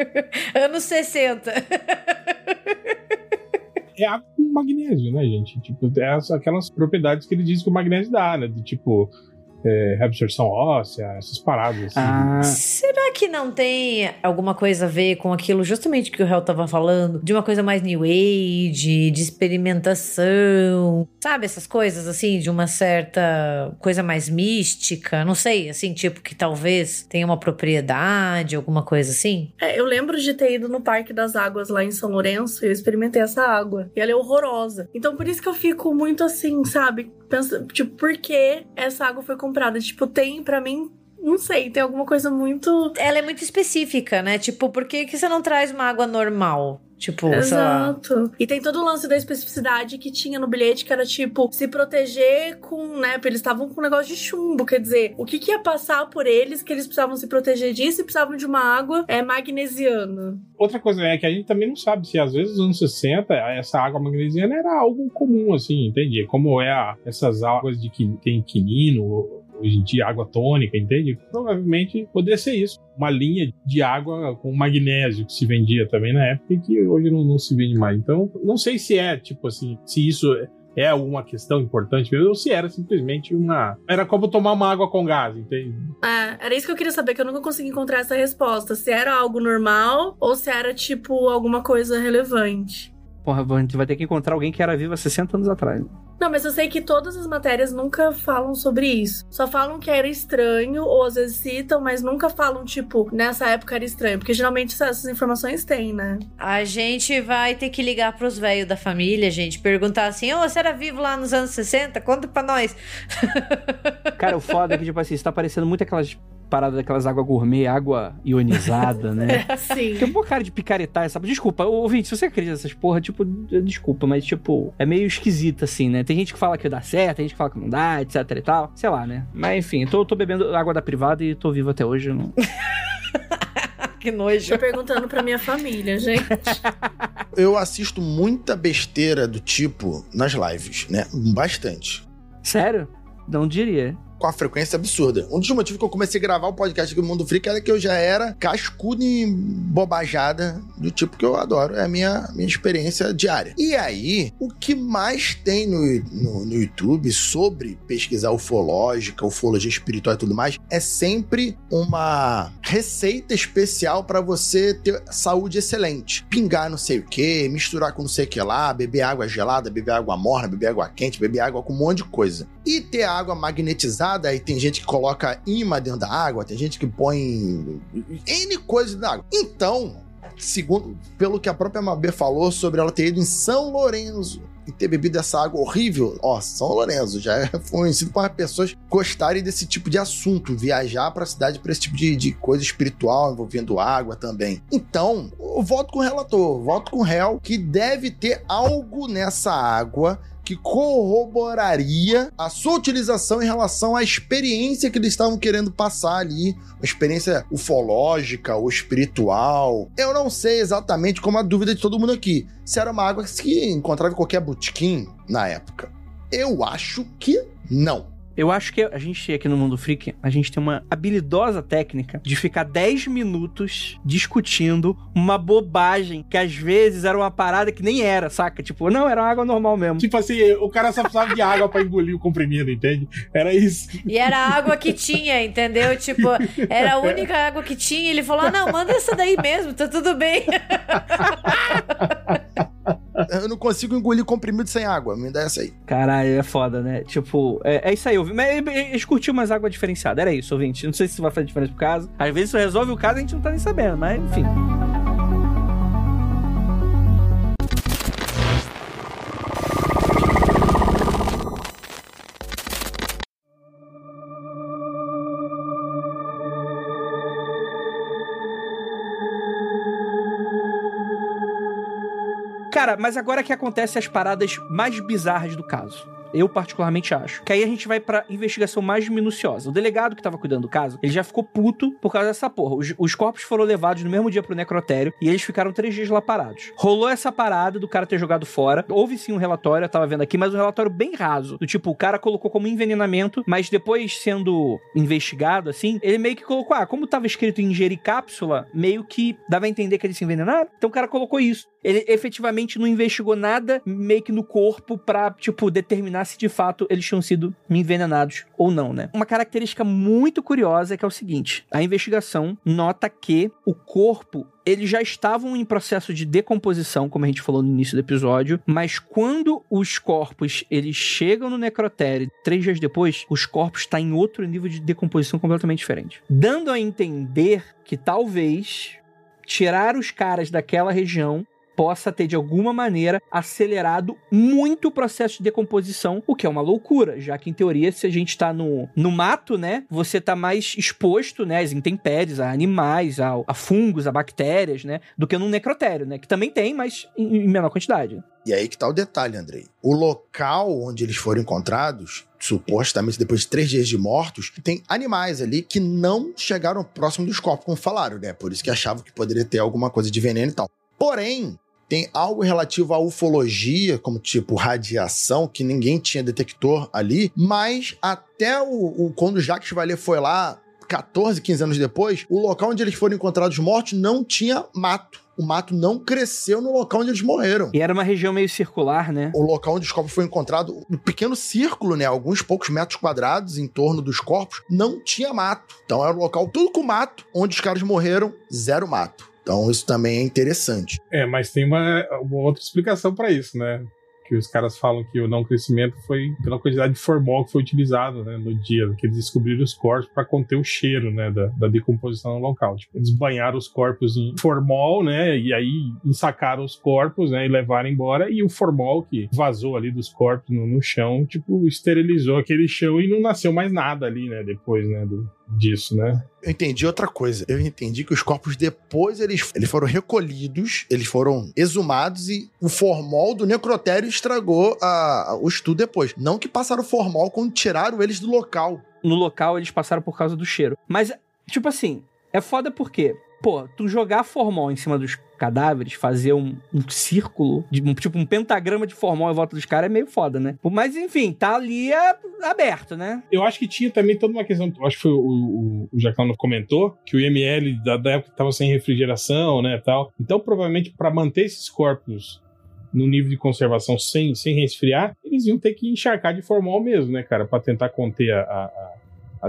Speaker 4: Anos 60.
Speaker 5: É água com magnésio, né, gente? Tipo, é as- aquelas propriedades que ele diz que o magnésio dá, né? De tipo. É, reabsorção óssea, essas paradas. Assim.
Speaker 1: Ah,
Speaker 4: Será que não tem alguma coisa a ver com aquilo justamente que o Hel tava falando? De uma coisa mais New Age, de experimentação, sabe? Essas coisas assim, de uma certa coisa mais mística, não sei, assim, tipo que talvez tenha uma propriedade, alguma coisa assim.
Speaker 3: É, eu lembro de ter ido no Parque das Águas lá em São Lourenço e eu experimentei essa água. E ela é horrorosa. Então por isso que eu fico muito assim, sabe? Pensa, tipo, por que essa água foi comprada? Tipo, tem pra mim. Não sei, tem alguma coisa muito.
Speaker 4: Ela é muito específica, né? Tipo, por que, que você não traz uma água normal? Tipo, sei lá.
Speaker 3: Exato. E tem todo o lance da especificidade que tinha no bilhete, que era tipo, se proteger com, né? Eles estavam com um negócio de chumbo. Quer dizer, o que, que ia passar por eles que eles precisavam se proteger disso e precisavam de uma água é, magnesiana.
Speaker 5: Outra coisa é que a gente também não sabe se às vezes nos anos 60 essa água magnesiana era algo comum, assim, entende? Como é a- essas águas de que tem quinino, hoje em dia água tônica, entende? Provavelmente poderia ser isso. Uma linha de água com magnésio que se vendia também na época e que hoje não, não se vende mais. Então, não sei se é, tipo assim, se isso é alguma questão importante mesmo, ou se era simplesmente uma. Era como tomar uma água com gás, entende?
Speaker 3: É, era isso que eu queria saber, que eu nunca consegui encontrar essa resposta. Se era algo normal ou se era, tipo, alguma coisa relevante.
Speaker 1: porra, a gente vai ter que encontrar alguém que era vivo há 60 anos atrás.
Speaker 3: Não, mas eu sei que todas as matérias nunca falam sobre isso. Só falam que era estranho, ou às vezes citam, mas nunca falam, tipo, nessa época era estranho. Porque geralmente essas informações têm, né?
Speaker 4: A gente vai ter que ligar pros velhos da família, gente, perguntar assim: Ô, você era vivo lá nos anos 60? Conta pra nós.
Speaker 1: Cara, o foda é que, tipo assim, isso tá parecendo muito aquelas paradas daquelas água gourmet, água ionizada, né?
Speaker 3: Sim.
Speaker 1: Tem um pouco cara de picaretar, sabe? Desculpa, ouvinte, se você acredita nessas porra, tipo, desculpa, mas, tipo, é meio esquisito, assim, né? Tem gente que fala que dá certo, tem gente que fala que não dá, etc e tal. Sei lá, né? Mas, enfim, eu tô, tô bebendo água da privada e tô vivo até hoje. eu Não...
Speaker 4: que nojo.
Speaker 3: Tô perguntando pra minha família, gente.
Speaker 2: Eu assisto muita besteira do tipo nas lives, né? Bastante.
Speaker 1: Sério? Não diria.
Speaker 2: Com a frequência absurda. Um dos motivos que eu comecei a gravar o podcast aqui Mundo Freak era que eu já era cascudo e bobajada do tipo que eu adoro. É a minha, minha experiência diária. E aí, o que mais tem no, no, no YouTube sobre pesquisar ufológica, ufologia espiritual e tudo mais, é sempre uma receita especial para você ter saúde excelente. Pingar não sei o que, misturar com não sei o que lá, beber água gelada, beber água morna, beber água quente, beber água com um monte de coisa. E ter água magnetizada, aí tem gente que coloca imã dentro da água, tem gente que põe N coisas na água. Então, segundo, pelo que a própria Mabê falou sobre ela ter ido em São Lourenço e ter bebido essa água horrível, ó, São Lourenço já é conhecido para pessoas gostarem desse tipo de assunto, viajar para a cidade para esse tipo de, de coisa espiritual envolvendo água também. Então, eu voto com o relator, voto com o réu que deve ter algo nessa água que corroboraria a sua utilização em relação à experiência que eles estavam querendo passar ali, uma experiência ufológica ou espiritual. Eu não sei exatamente como a dúvida de todo mundo aqui, se era uma água que se encontrava em qualquer botequim na época. Eu acho que não.
Speaker 1: Eu acho que a gente aqui no Mundo Freak, a gente tem uma habilidosa técnica de ficar 10 minutos discutindo uma bobagem que às vezes era uma parada que nem era, saca? Tipo, não, era uma água normal mesmo.
Speaker 5: Tipo assim, o cara só precisava de água pra engolir o comprimido, entende? Era isso.
Speaker 4: E era a água que tinha, entendeu? Tipo, era a única água que tinha. Ele falou: ah, não, manda essa daí mesmo, tá tudo bem.
Speaker 2: Eu não consigo engolir comprimido sem água, me dá essa aí.
Speaker 1: Caralho, é foda, né? Tipo, é, é isso aí. Mas eles curtiam mais água diferenciada. Era isso, ouvinte. Não sei se vai fazer diferença pro caso. Às vezes isso resolve o caso e a gente não tá nem sabendo, mas enfim. Cara, mas agora que acontecem as paradas mais bizarras do caso. Eu particularmente acho. Que aí a gente vai pra investigação mais minuciosa. O delegado que tava cuidando do caso, ele já ficou puto por causa dessa porra. Os, os corpos foram levados no mesmo dia pro necrotério e eles ficaram três dias lá parados. Rolou essa parada do cara ter jogado fora. Houve sim um relatório, eu tava vendo aqui, mas um relatório bem raso. Do tipo, o cara colocou como envenenamento, mas depois sendo investigado, assim, ele meio que colocou, ah, como tava escrito ingerir cápsula, meio que dava a entender que eles se envenenaram. Então o cara colocou isso. Ele efetivamente não investigou nada meio que no corpo pra, tipo, determinar determinar se de fato eles tinham sido envenenados ou não, né? Uma característica muito curiosa é que é o seguinte: a investigação nota que o corpo eles já estavam em processo de decomposição, como a gente falou no início do episódio, mas quando os corpos eles chegam no necrotério três dias depois, os corpos estão tá em outro nível de decomposição completamente diferente, dando a entender que talvez tirar os caras daquela região possa ter de alguma maneira acelerado muito o processo de decomposição, o que é uma loucura, já que em teoria se a gente está no, no mato, né, você tá mais exposto, né, às intempéries, a animais, a, a fungos, a bactérias, né, do que num necrotério, né, que também tem, mas em, em menor quantidade.
Speaker 2: E aí que tá o detalhe, Andrei. O local onde eles foram encontrados supostamente depois de três dias de mortos, tem animais ali que não chegaram próximo dos corpos, como falaram, né? Por isso que achavam que poderia ter alguma coisa de veneno e tal. Porém, tem algo relativo à ufologia, como tipo radiação, que ninguém tinha detector ali, mas até o, o quando o Jacques Vallée foi lá, 14, 15 anos depois, o local onde eles foram encontrados mortos não tinha mato. O mato não cresceu no local onde eles morreram.
Speaker 1: E era uma região meio circular, né?
Speaker 2: O local onde os corpos foram encontrados, um pequeno círculo, né? Alguns poucos metros quadrados em torno dos corpos, não tinha mato. Então era um local tudo com mato, onde os caras morreram, zero mato. Então isso também é interessante.
Speaker 5: É, mas tem uma, uma outra explicação para isso, né? que os caras falam que o não crescimento foi pela quantidade de formol que foi utilizado né, no dia, que eles descobriram os corpos para conter o cheiro né, da, da, decomposição no local. Tipo, eles banharam os corpos em formol, né, e aí ensacaram os corpos né, e levaram embora, e o formol que vazou ali dos corpos no, no chão, tipo, esterilizou aquele chão e não nasceu mais nada ali, né, depois, né, do, disso, né?
Speaker 2: Eu entendi outra coisa. Eu entendi que os corpos depois eles, eles foram recolhidos, eles foram exumados e o formol do necrotério estragou a, a, o estudo depois. Não que passaram o formol quando tiraram eles do local.
Speaker 1: No local eles passaram por causa do cheiro. Mas, tipo assim, é foda porque pô, tu jogar formol em cima dos cadáveres, fazer um, um círculo, de, um, tipo um pentagrama de formol em volta dos caras é meio foda, né? Mas enfim, tá ali é, aberto, né?
Speaker 5: Eu acho que tinha também toda uma questão, acho que foi o, o, o comentou, que o IML da, da época tava sem refrigeração, né, tal. Então, provavelmente, para manter esses corpos no nível de conservação sem, sem resfriar, eles iam ter que encharcar de formol mesmo, né, cara, para tentar conter a, a, a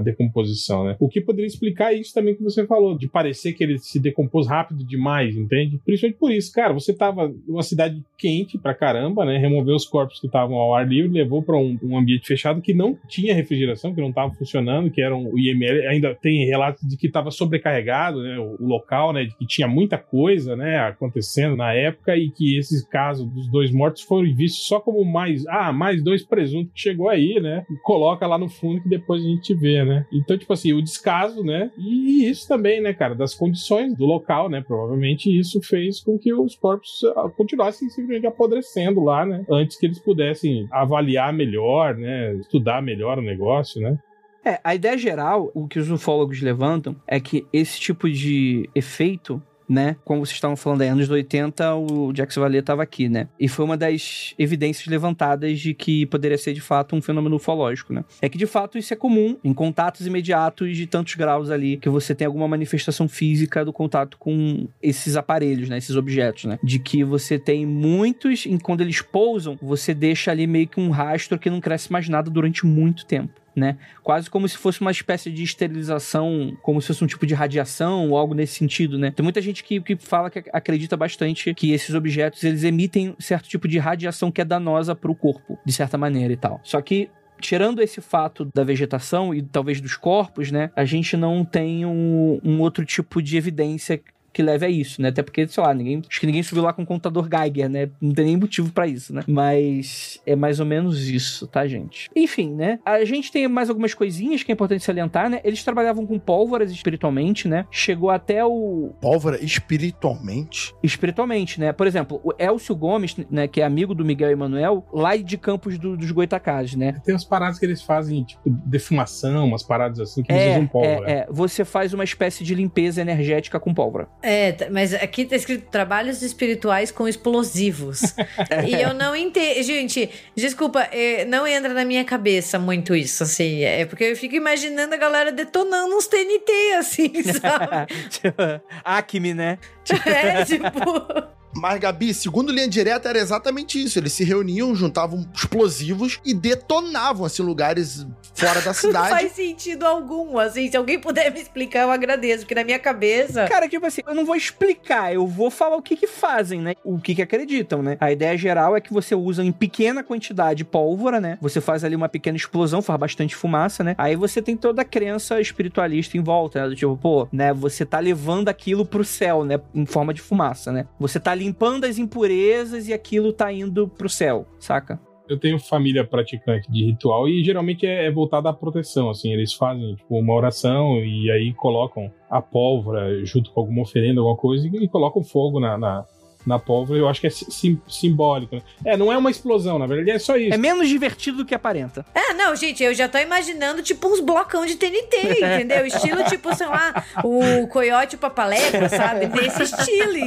Speaker 5: decomposição, né? O que poderia explicar isso também que você falou, de parecer que ele se decompôs rápido demais, entende? Principalmente por isso, cara, você tava numa cidade quente pra caramba, né? Removeu os corpos que estavam ao ar livre, levou para um, um, ambiente fechado que não tinha refrigeração, que não estava funcionando, que era um, o IML, ainda tem relatos de que estava sobrecarregado, né? O, o, local, né? De que tinha muita coisa, né? Acontecendo na época e que esses casos dos dois mortos foram vistos só como mais, ah, mais dois presuntos que chegou aí, né? E coloca lá no fundo que depois a gente vê, né? Então, tipo assim, o descaso, né? E isso também, né, cara, das condições do local, né? Provavelmente isso fez com que os corpos ah, continuassem simplesmente apodrecendo lá, né? Antes que eles pudessem avaliar melhor, né? Estudar melhor o negócio, né?
Speaker 1: É, a ideia geral, o que os ufólogos levantam é que esse tipo de efeito né? Como vocês estavam falando aí, anos 80, o Jackson Valley estava aqui, né? E foi uma das evidências levantadas de que poderia ser de fato um fenômeno ufológico, né? É que de fato isso é comum em contatos imediatos de tantos graus ali que você tem alguma manifestação física do contato com esses aparelhos, né? Esses objetos, né? De que você tem muitos, e quando eles pousam, você deixa ali meio que um rastro que não cresce mais nada durante muito tempo né? Quase como se fosse uma espécie de esterilização, como se fosse um tipo de radiação ou algo nesse sentido, né? Tem muita gente que, que fala que acredita bastante que esses objetos eles emitem certo tipo de radiação que é danosa para o corpo, de certa maneira e tal. Só que tirando esse fato da vegetação e talvez dos corpos, né, a gente não tem um, um outro tipo de evidência que leve a isso, né? Até porque, sei lá, ninguém, acho que ninguém subiu lá com o contador Geiger, né? Não tem nem motivo para isso, né? Mas é mais ou menos isso, tá, gente? Enfim, né? A gente tem mais algumas coisinhas que é importante salientar, né? Eles trabalhavam com pólvoras espiritualmente, né? Chegou até o.
Speaker 2: Pólvora espiritualmente?
Speaker 1: Espiritualmente, né? Por exemplo, o Elcio Gomes, né? Que é amigo do Miguel Emanuel, lá de Campos do, dos Goitacazes, né?
Speaker 5: Tem umas paradas que eles fazem, tipo, defumação, umas paradas assim que eles é, usam pólvora.
Speaker 1: É, é. Você faz uma espécie de limpeza energética com pólvora.
Speaker 4: É, mas aqui tá escrito trabalhos espirituais com explosivos. e eu não entendo. Gente, desculpa, é, não entra na minha cabeça muito isso, assim. É porque eu fico imaginando a galera detonando uns TNT, assim, sabe?
Speaker 1: Acme, né?
Speaker 4: É, tipo.
Speaker 2: Mas, Gabi, segundo linha direta, era exatamente isso. Eles se reuniam, juntavam explosivos e detonavam, assim, lugares fora da
Speaker 4: Não
Speaker 2: cidade.
Speaker 4: faz sentido algum, assim. Se alguém puder me explicar, eu agradeço, porque na minha cabeça.
Speaker 1: Cara, tipo assim, eu não vou explicar, eu vou falar o que que fazem, né? O que que acreditam, né? A ideia geral é que você usa em pequena quantidade pólvora, né? Você faz ali uma pequena explosão, faz bastante fumaça, né? Aí você tem toda a crença espiritualista em volta, né? Do tipo, pô, né? Você tá levando aquilo pro céu, né? Em forma de fumaça, né? Você tá limpando as impurezas e aquilo tá indo pro céu, saca?
Speaker 5: Eu tenho família praticante de ritual e geralmente é, é voltada à proteção, assim, eles fazem tipo, uma oração e aí colocam a pólvora junto com alguma oferenda, alguma coisa e, e colocam fogo na, na, na pólvora. Eu acho que é sim- simbólico. Né? É, não é uma explosão, na verdade é só isso.
Speaker 1: É menos divertido do que aparenta.
Speaker 4: É, não, gente, eu já tô imaginando, tipo, uns blocão de TNT, entendeu? Estilo, tipo, sei lá, o Coyote o Papaleca, sabe? Desse estilo.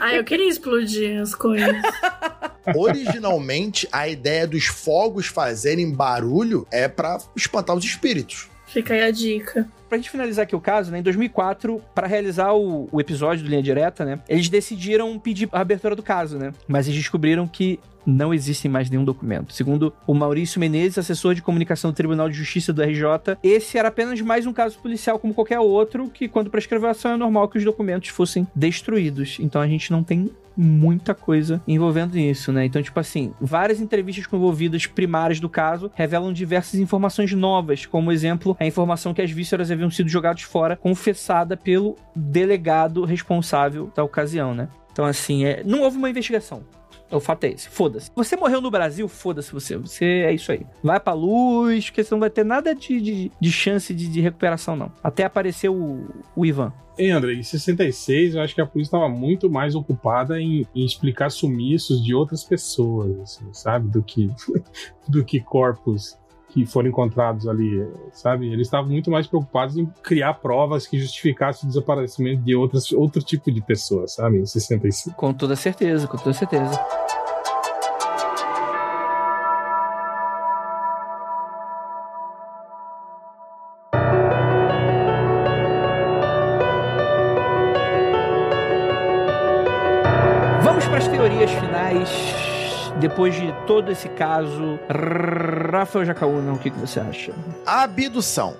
Speaker 3: Ah, eu queria explodir as coisas.
Speaker 2: Originalmente, a ideia dos fogos fazerem barulho é pra espantar os espíritos.
Speaker 3: Fica aí a dica.
Speaker 1: Pra gente finalizar aqui o caso, né, em 2004, pra realizar o, o episódio do Linha Direta, né, eles decidiram pedir a abertura do caso, né, mas eles descobriram que não existe mais nenhum documento. Segundo o Maurício Menezes, assessor de comunicação do Tribunal de Justiça do RJ, esse era apenas mais um caso policial como qualquer outro, que quando prescreveu a ação é normal que os documentos fossem destruídos. Então a gente não tem muita coisa envolvendo isso, né? Então, tipo assim, várias entrevistas com envolvidas primárias do caso revelam diversas informações novas, como exemplo, a informação que as vísceras haviam sido jogadas fora, confessada pelo delegado responsável da ocasião, né? Então, assim, é... não houve uma investigação. O fato é esse. Foda-se. Você morreu no Brasil, foda-se você. Você é isso aí. Vai pra luz, porque você não vai ter nada de, de, de chance de, de recuperação, não. Até aparecer o, o Ivan.
Speaker 5: Hein, André, em 66 eu acho que a polícia estava muito mais ocupada em, em explicar sumiços de outras pessoas, assim, sabe? Do que, do que corpos que foram encontrados ali, sabe? Eles estavam muito mais preocupados em criar provas que justificassem o desaparecimento de outras, outro tipo de pessoas, sabe? Em 65.
Speaker 1: Com toda certeza, com toda certeza. Depois de todo esse caso, Rafael Jacaúna, o que, que você acha?
Speaker 2: Abdução.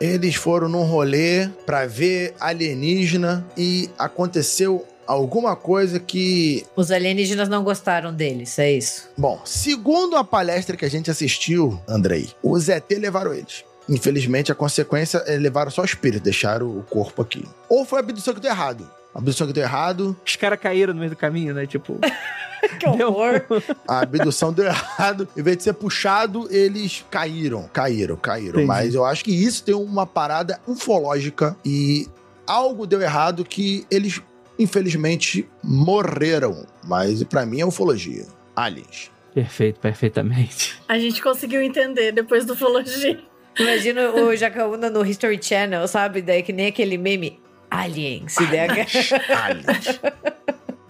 Speaker 2: Eles foram num rolê pra ver alienígena e aconteceu alguma coisa que
Speaker 4: Os alienígenas não gostaram deles, é isso.
Speaker 2: Bom, segundo a palestra que a gente assistiu, Andrei, os ET levaram eles. Infelizmente, a consequência é levaram só o espírito, deixaram o corpo aqui. Ou foi a abdução que deu errado. A abdução que deu errado,
Speaker 1: Os caras caíram no meio do caminho, né? Tipo.
Speaker 4: Que horror.
Speaker 2: a abdução deu errado. Em vez de ser puxado, eles caíram, caíram, caíram.
Speaker 1: Entendi.
Speaker 2: Mas eu acho que isso tem uma parada ufológica e algo deu errado que eles, infelizmente, morreram. Mas pra mim é ufologia. Aliens.
Speaker 1: Perfeito, perfeitamente.
Speaker 3: A gente conseguiu entender depois do ufologia.
Speaker 4: Imagina o Jacaúna no History Channel, sabe? Daí que nem aquele meme. Alien, se der.
Speaker 2: Aliens.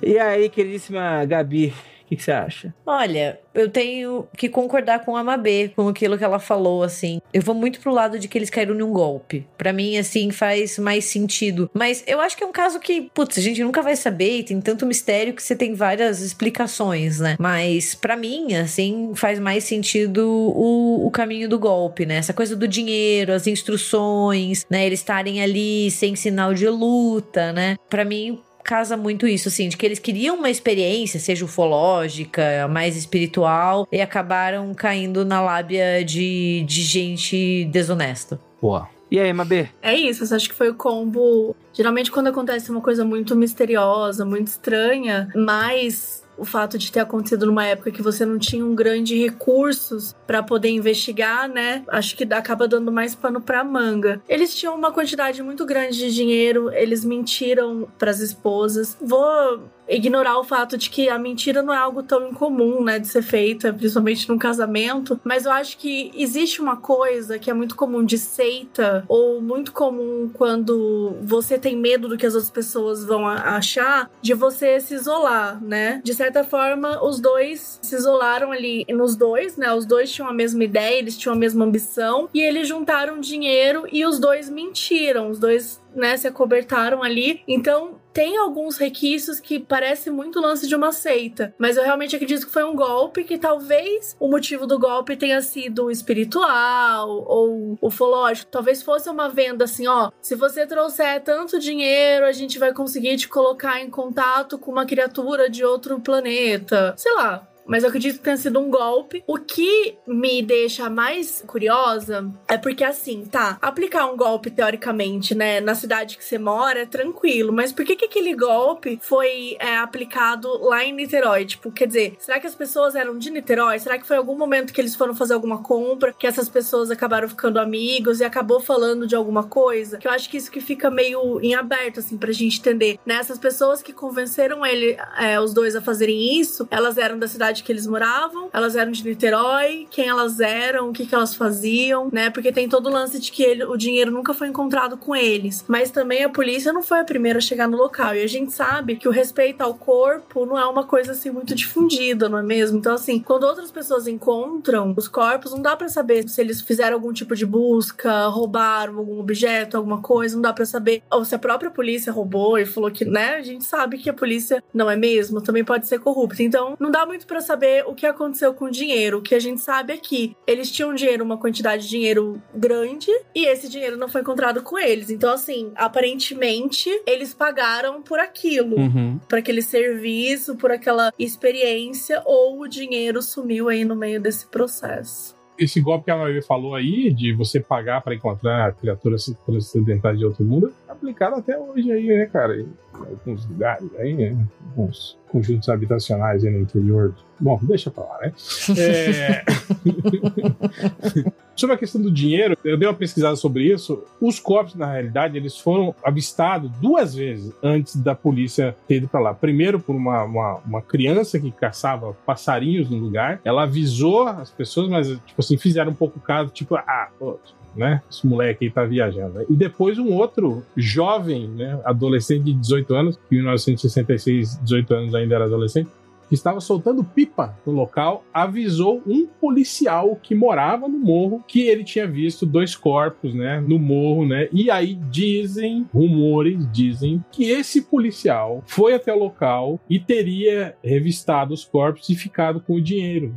Speaker 1: E aí, queridíssima Gabi, que, que você acha?
Speaker 4: Olha, eu tenho que concordar com a Mabê, com aquilo que ela falou, assim. Eu vou muito pro lado de que eles caíram num golpe. Pra mim, assim, faz mais sentido. Mas eu acho que é um caso que, putz, a gente nunca vai saber e tem tanto mistério que você tem várias explicações, né? Mas pra mim, assim, faz mais sentido o, o caminho do golpe, né? Essa coisa do dinheiro, as instruções, né? Eles estarem ali sem sinal de luta, né? Pra mim, casa muito isso, assim, de que eles queriam uma experiência, seja ufológica, mais espiritual, e acabaram caindo na lábia de, de gente desonesta.
Speaker 1: Boa. E aí, Mabê?
Speaker 3: É isso, eu acho que foi o combo. Geralmente, quando acontece uma coisa muito misteriosa, muito estranha, mas o fato de ter acontecido numa época que você não tinha um grande recursos pra poder investigar, né? Acho que acaba dando mais pano pra manga. Eles tinham uma quantidade muito grande de dinheiro, eles mentiram pras esposas. Vou ignorar o fato de que a mentira não é algo tão incomum, né, de ser feita, principalmente num casamento, mas eu acho que existe uma coisa que é muito comum de seita ou muito comum quando você tem medo do que as outras pessoas vão achar, de você se isolar, né? De certa forma, os dois se isolaram ali nos dois, né? Os dois tinham a mesma ideia, eles tinham a mesma ambição e eles juntaram dinheiro e os dois mentiram, os dois né, se acobertaram ali. Então, tem alguns requisitos que parece muito lance de uma seita, mas eu realmente acredito que foi um golpe que talvez o motivo do golpe tenha sido espiritual ou ufológico. Talvez fosse uma venda assim, ó, se você trouxer tanto dinheiro, a gente vai conseguir te colocar em contato com uma criatura de outro planeta. Sei lá, mas eu acredito que tenha sido um golpe. O que me deixa mais curiosa é porque, assim, tá, aplicar um golpe, teoricamente, né, na cidade que você mora é tranquilo, mas por que, que aquele golpe foi é, aplicado lá em Niterói? Tipo, quer dizer, será que as pessoas eram de Niterói? Será que foi algum momento que eles foram fazer alguma compra, que essas pessoas acabaram ficando amigos e acabou falando de alguma coisa? Que eu acho que isso que fica meio em aberto, assim, pra gente entender. Né? Essas pessoas que convenceram ele, é, os dois a fazerem isso, elas eram da cidade cidade que eles moravam, elas eram de Niterói, quem elas eram, o que, que elas faziam, né? Porque tem todo o lance de que ele, o dinheiro nunca foi encontrado com eles. Mas também a polícia não foi a primeira a chegar no local. E a gente sabe que o respeito ao corpo não é uma coisa assim muito difundida, não é mesmo? Então, assim, quando outras pessoas encontram os corpos, não dá para saber se eles fizeram algum tipo de busca, roubaram algum objeto, alguma coisa, não dá para saber. Ou se a própria polícia roubou e falou que, né? A gente sabe que a polícia não é mesmo, também pode ser corrupta. Então, não dá muito para saber o que aconteceu com o dinheiro. O que a gente sabe é que eles tinham dinheiro, uma quantidade de dinheiro grande, e esse dinheiro não foi encontrado com eles. Então, assim, aparentemente, eles pagaram por aquilo,
Speaker 1: Uhum.
Speaker 3: por aquele serviço, por aquela experiência, ou o dinheiro sumiu aí no meio desse processo.
Speaker 5: Esse golpe que a Maria falou aí, de você pagar pra encontrar criaturas transcendentais de outro mundo, é aplicado até hoje aí, né, cara? Alguns lugares aí, né? Alguns conjuntos habitacionais aí no interior. Bom, deixa pra lá, né? É... sobre a questão do dinheiro, eu dei uma pesquisada sobre isso. Os corpos, na realidade, eles foram avistados duas vezes antes da polícia ter ido pra lá. Primeiro, por uma, uma, uma criança que caçava passarinhos no lugar. Ela avisou as pessoas, mas, tipo assim, fizeram um pouco caso, tipo, ah, pô, né? Esse moleque aí tá viajando. E depois um outro jovem, né? Adolescente de 18 anos, em 1966, 18 anos ainda era adolescente, que estava soltando pipa no local, avisou um policial que morava no morro que ele tinha visto dois corpos, né, no morro, né? E aí dizem, rumores dizem que esse policial foi até o local e teria revistado os corpos e ficado com o dinheiro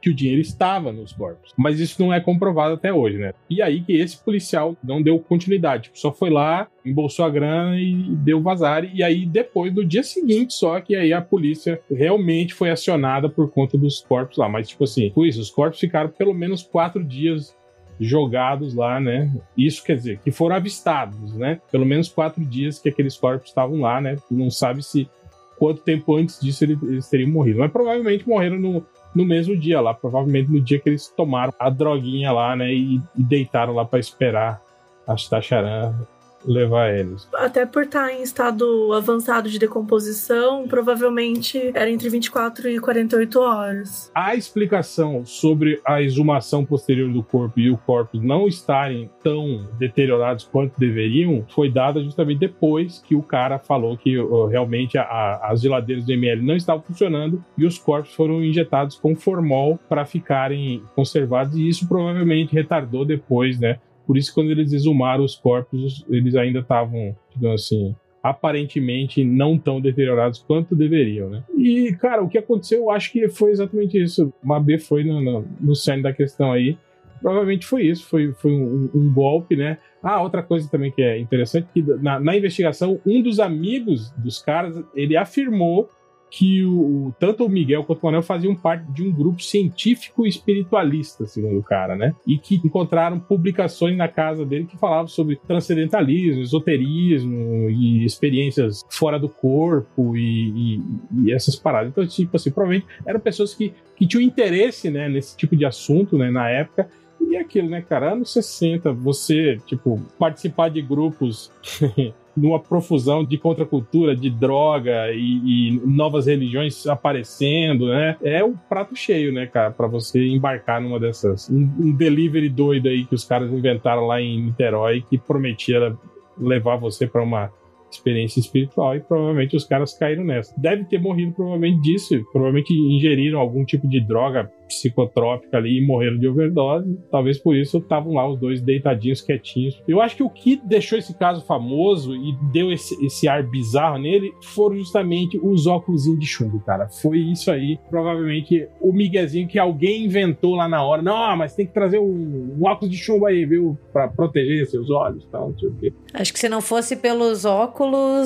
Speaker 5: que o dinheiro estava nos corpos. Mas isso não é comprovado até hoje, né? E aí que esse policial não deu continuidade, tipo, só foi lá, embolsou a grana e deu vazar. E aí depois, no dia seguinte, só que aí a polícia realmente foi acionada por conta dos corpos lá. Mas, tipo assim, foi isso, os corpos ficaram pelo menos quatro dias jogados lá, né? Isso quer dizer que foram avistados, né? Pelo menos quatro dias que aqueles corpos estavam lá, né? Não sabe se quanto tempo antes disso eles teriam morrido, mas provavelmente morreram no, no mesmo dia lá, provavelmente no dia que eles tomaram a droguinha lá, né? E, e deitaram lá para esperar a Tacharan levar eles.
Speaker 3: Até por estar em estado avançado de decomposição, provavelmente era entre 24 e 48 horas.
Speaker 5: A explicação sobre a exumação posterior do corpo e o corpo não estarem tão deteriorados quanto deveriam foi dada justamente depois que o cara falou que uh, realmente a- a- as geladeiras do ML não estavam funcionando e os corpos foram injetados com formol para ficarem conservados e isso provavelmente retardou depois, né? Por isso, quando eles exumaram os corpos, eles ainda estavam, digamos assim, aparentemente não tão deteriorados quanto deveriam, né? E, cara, o que aconteceu, eu acho que foi exatamente isso. Mabê foi no, no, no cerne da questão aí. Provavelmente foi isso, foi, foi um, um golpe, né? Ah, outra coisa também que é interessante, que na, na investigação, um dos amigos dos caras, ele afirmou que o, tanto o Miguel quanto o Manuel faziam parte de um grupo científico espiritualista, segundo o cara, né? E que encontraram publicações na casa dele que falavam sobre transcendentalismo, esoterismo e experiências fora do corpo e, e- e essas paradas. Então, tipo assim, provavelmente eram pessoas que, que tinham interesse, né, nesse tipo de assunto, né, na época. E é aquilo, né, cara? Anos 60, você, tipo, participar de grupos numa profusão de contracultura, de droga e, e novas religiões aparecendo, né? É o prato cheio, né, cara, Pra você embarcar numa dessas. Um, um delivery doido aí que os caras inventaram lá em Niterói que prometia levar você pra uma experiência espiritual e provavelmente os caras caíram nessa. Deve ter morrido provavelmente disso, provavelmente ingeriram algum tipo de droga psicotrópica ali e morreram de overdose. Talvez por isso estavam lá os dois deitadinhos quietinhos. Eu acho que o que deixou esse caso famoso e deu esse, esse ar bizarro nele foram justamente os óculos de chumbo, cara. Foi isso aí. Provavelmente o miguezinho que alguém inventou lá na hora. Não, mas tem que trazer um, um óculos de chumbo aí, viu? Pra proteger seus olhos e tal, não sei o quê.
Speaker 4: Acho que se não fosse pelos óculos,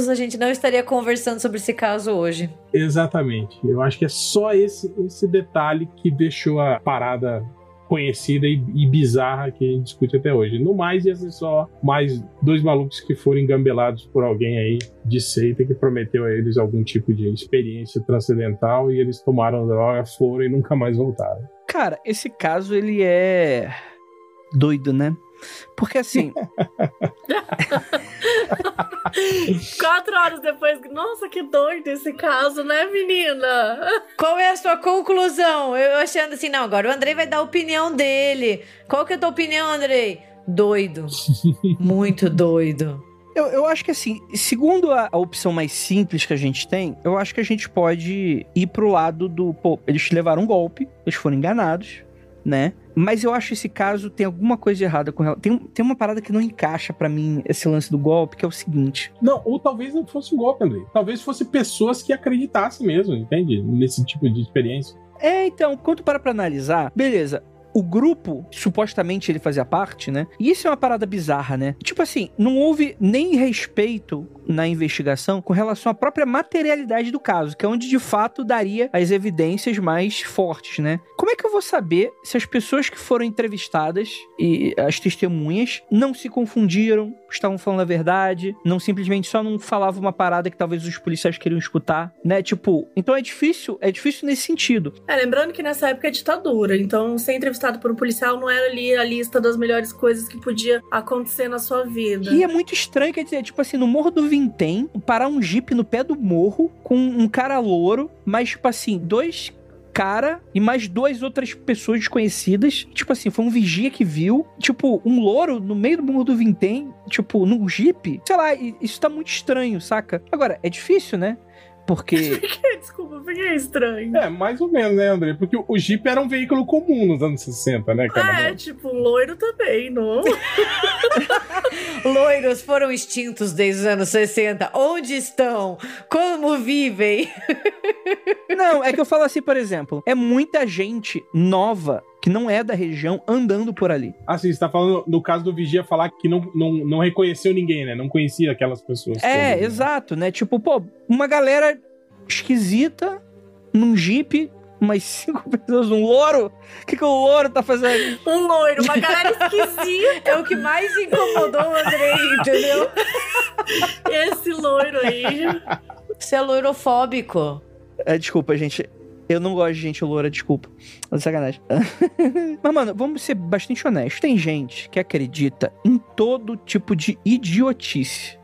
Speaker 4: a gente não estaria conversando sobre esse caso hoje.
Speaker 5: Exatamente. Eu acho que é só esse, esse detalhe que deixou a parada conhecida e, e, bizarra que a gente discute até hoje. No mais, ia ser só mais dois malucos que foram engambelados por alguém aí de seita que prometeu a eles algum tipo de experiência transcendental e eles tomaram droga, foram e nunca mais voltaram.
Speaker 1: Cara, esse caso ele é doido, né? Porque assim.
Speaker 3: Quatro horas depois, nossa, que doido esse caso, né, menina?
Speaker 4: Qual é a sua conclusão? Eu achando assim, não, agora o Andrei vai dar a opinião dele. Qual que é a tua opinião, Andrei? Doido. Muito doido.
Speaker 1: Eu, eu acho que assim, segundo a, a, opção mais simples que a gente tem, eu acho que a gente pode ir pro lado do, pô, eles levaram um golpe, eles foram enganados, né? Mas eu acho esse caso tem alguma coisa errada com ela. Tem, tem uma parada que não encaixa para mim esse lance do golpe, que é o seguinte.
Speaker 5: Não, ou talvez não fosse um golpe, André. Talvez fosse pessoas que acreditassem mesmo, entende? Nesse tipo de experiência.
Speaker 1: É, então, quando para pra analisar, beleza, o grupo, supostamente ele fazia parte, né? E isso é uma parada bizarra, né? Tipo assim, não houve nem respeito na investigação com relação à própria materialidade do caso, que é onde de fato daria as evidências mais fortes, né? Como é que eu vou saber se as pessoas que foram entrevistadas e as testemunhas não se confundiram, estavam falando a verdade, não simplesmente só não falavam uma parada que talvez os policiais queriam escutar, né? Tipo, então é difícil, é difícil nesse sentido.
Speaker 3: É, lembrando que nessa época é ditadura, então ser entrevistado por um policial não era ali a lista das melhores coisas que podia acontecer na sua vida.
Speaker 1: E é muito estranho, quer dizer, tipo assim, no Morro do Vintém, parar um jipe no pé do morro com um cara louro, mas, tipo assim, dois cara e mais duas outras pessoas desconhecidas. Tipo assim, foi um vigia que viu. Tipo, um louro no meio do morro do Vintém, tipo, num jipe. Sei lá, isso tá muito estranho, saca? Agora, é difícil, né? Porque.
Speaker 3: Desculpa, porque é estranho.
Speaker 5: É, mais ou menos, né, André? Porque o Jeep era um veículo comum nos anos 60, né, cara?
Speaker 3: É, tipo, loiro também, não?
Speaker 4: Loiros foram extintos desde os anos 60. Onde estão? Como vivem?
Speaker 1: não, é que eu falo assim, por exemplo, é muita gente nova que não é da região andando por ali.
Speaker 5: Ah, sim, você tá falando no caso do Vigia falar que não, não, não reconheceu ninguém, né? Não conhecia aquelas pessoas.
Speaker 1: É, todas, né? exato, né? Tipo, pô, uma galera esquisita num jeep umas cinco pessoas, um louro? O que, que o louro tá fazendo?
Speaker 3: Um loiro, uma galera esquisita.
Speaker 4: É o que mais incomodou o Andrei, entendeu?
Speaker 3: Esse loiro aí.
Speaker 4: Você é loirofóbico.
Speaker 1: É, desculpa, gente. Eu não gosto de gente loura, desculpa. É sacanagem. Mas, mano, vamos ser bastante honestos. Tem gente que acredita em todo tipo de idiotice.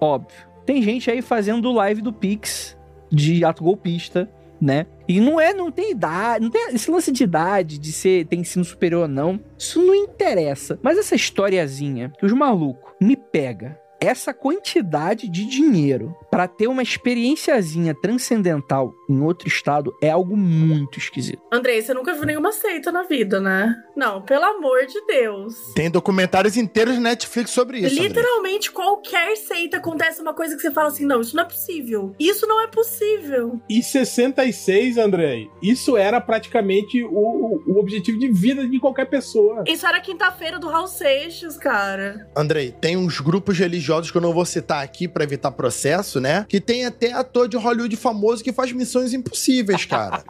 Speaker 1: Óbvio. Tem gente aí fazendo live do Pix de ato golpista, né? E não é, não tem idade, não tem esse lance de idade, de ser, tem ensino superior ou não. Isso não interessa. Mas essa historiazinha que os malucos me pega essa quantidade de dinheiro para ter uma experienciazinha transcendental em outro estado é algo muito esquisito.
Speaker 3: Andrei, você nunca viu nenhuma seita na vida, né? Não, pelo amor de Deus.
Speaker 2: Tem documentários inteiros de Netflix sobre isso.
Speaker 3: Literalmente, Andrei. qualquer seita acontece uma coisa que você fala assim: não, isso não é possível. Isso não é possível.
Speaker 5: E 66, Andrei, isso era praticamente o, o objetivo de vida de qualquer pessoa.
Speaker 3: Isso era quinta-feira do Raul Seixas, cara.
Speaker 2: Andrei, tem uns grupos religiosos que eu não vou citar aqui para evitar processo, né? Que tem até ator de Hollywood famoso que faz missões impossíveis, cara.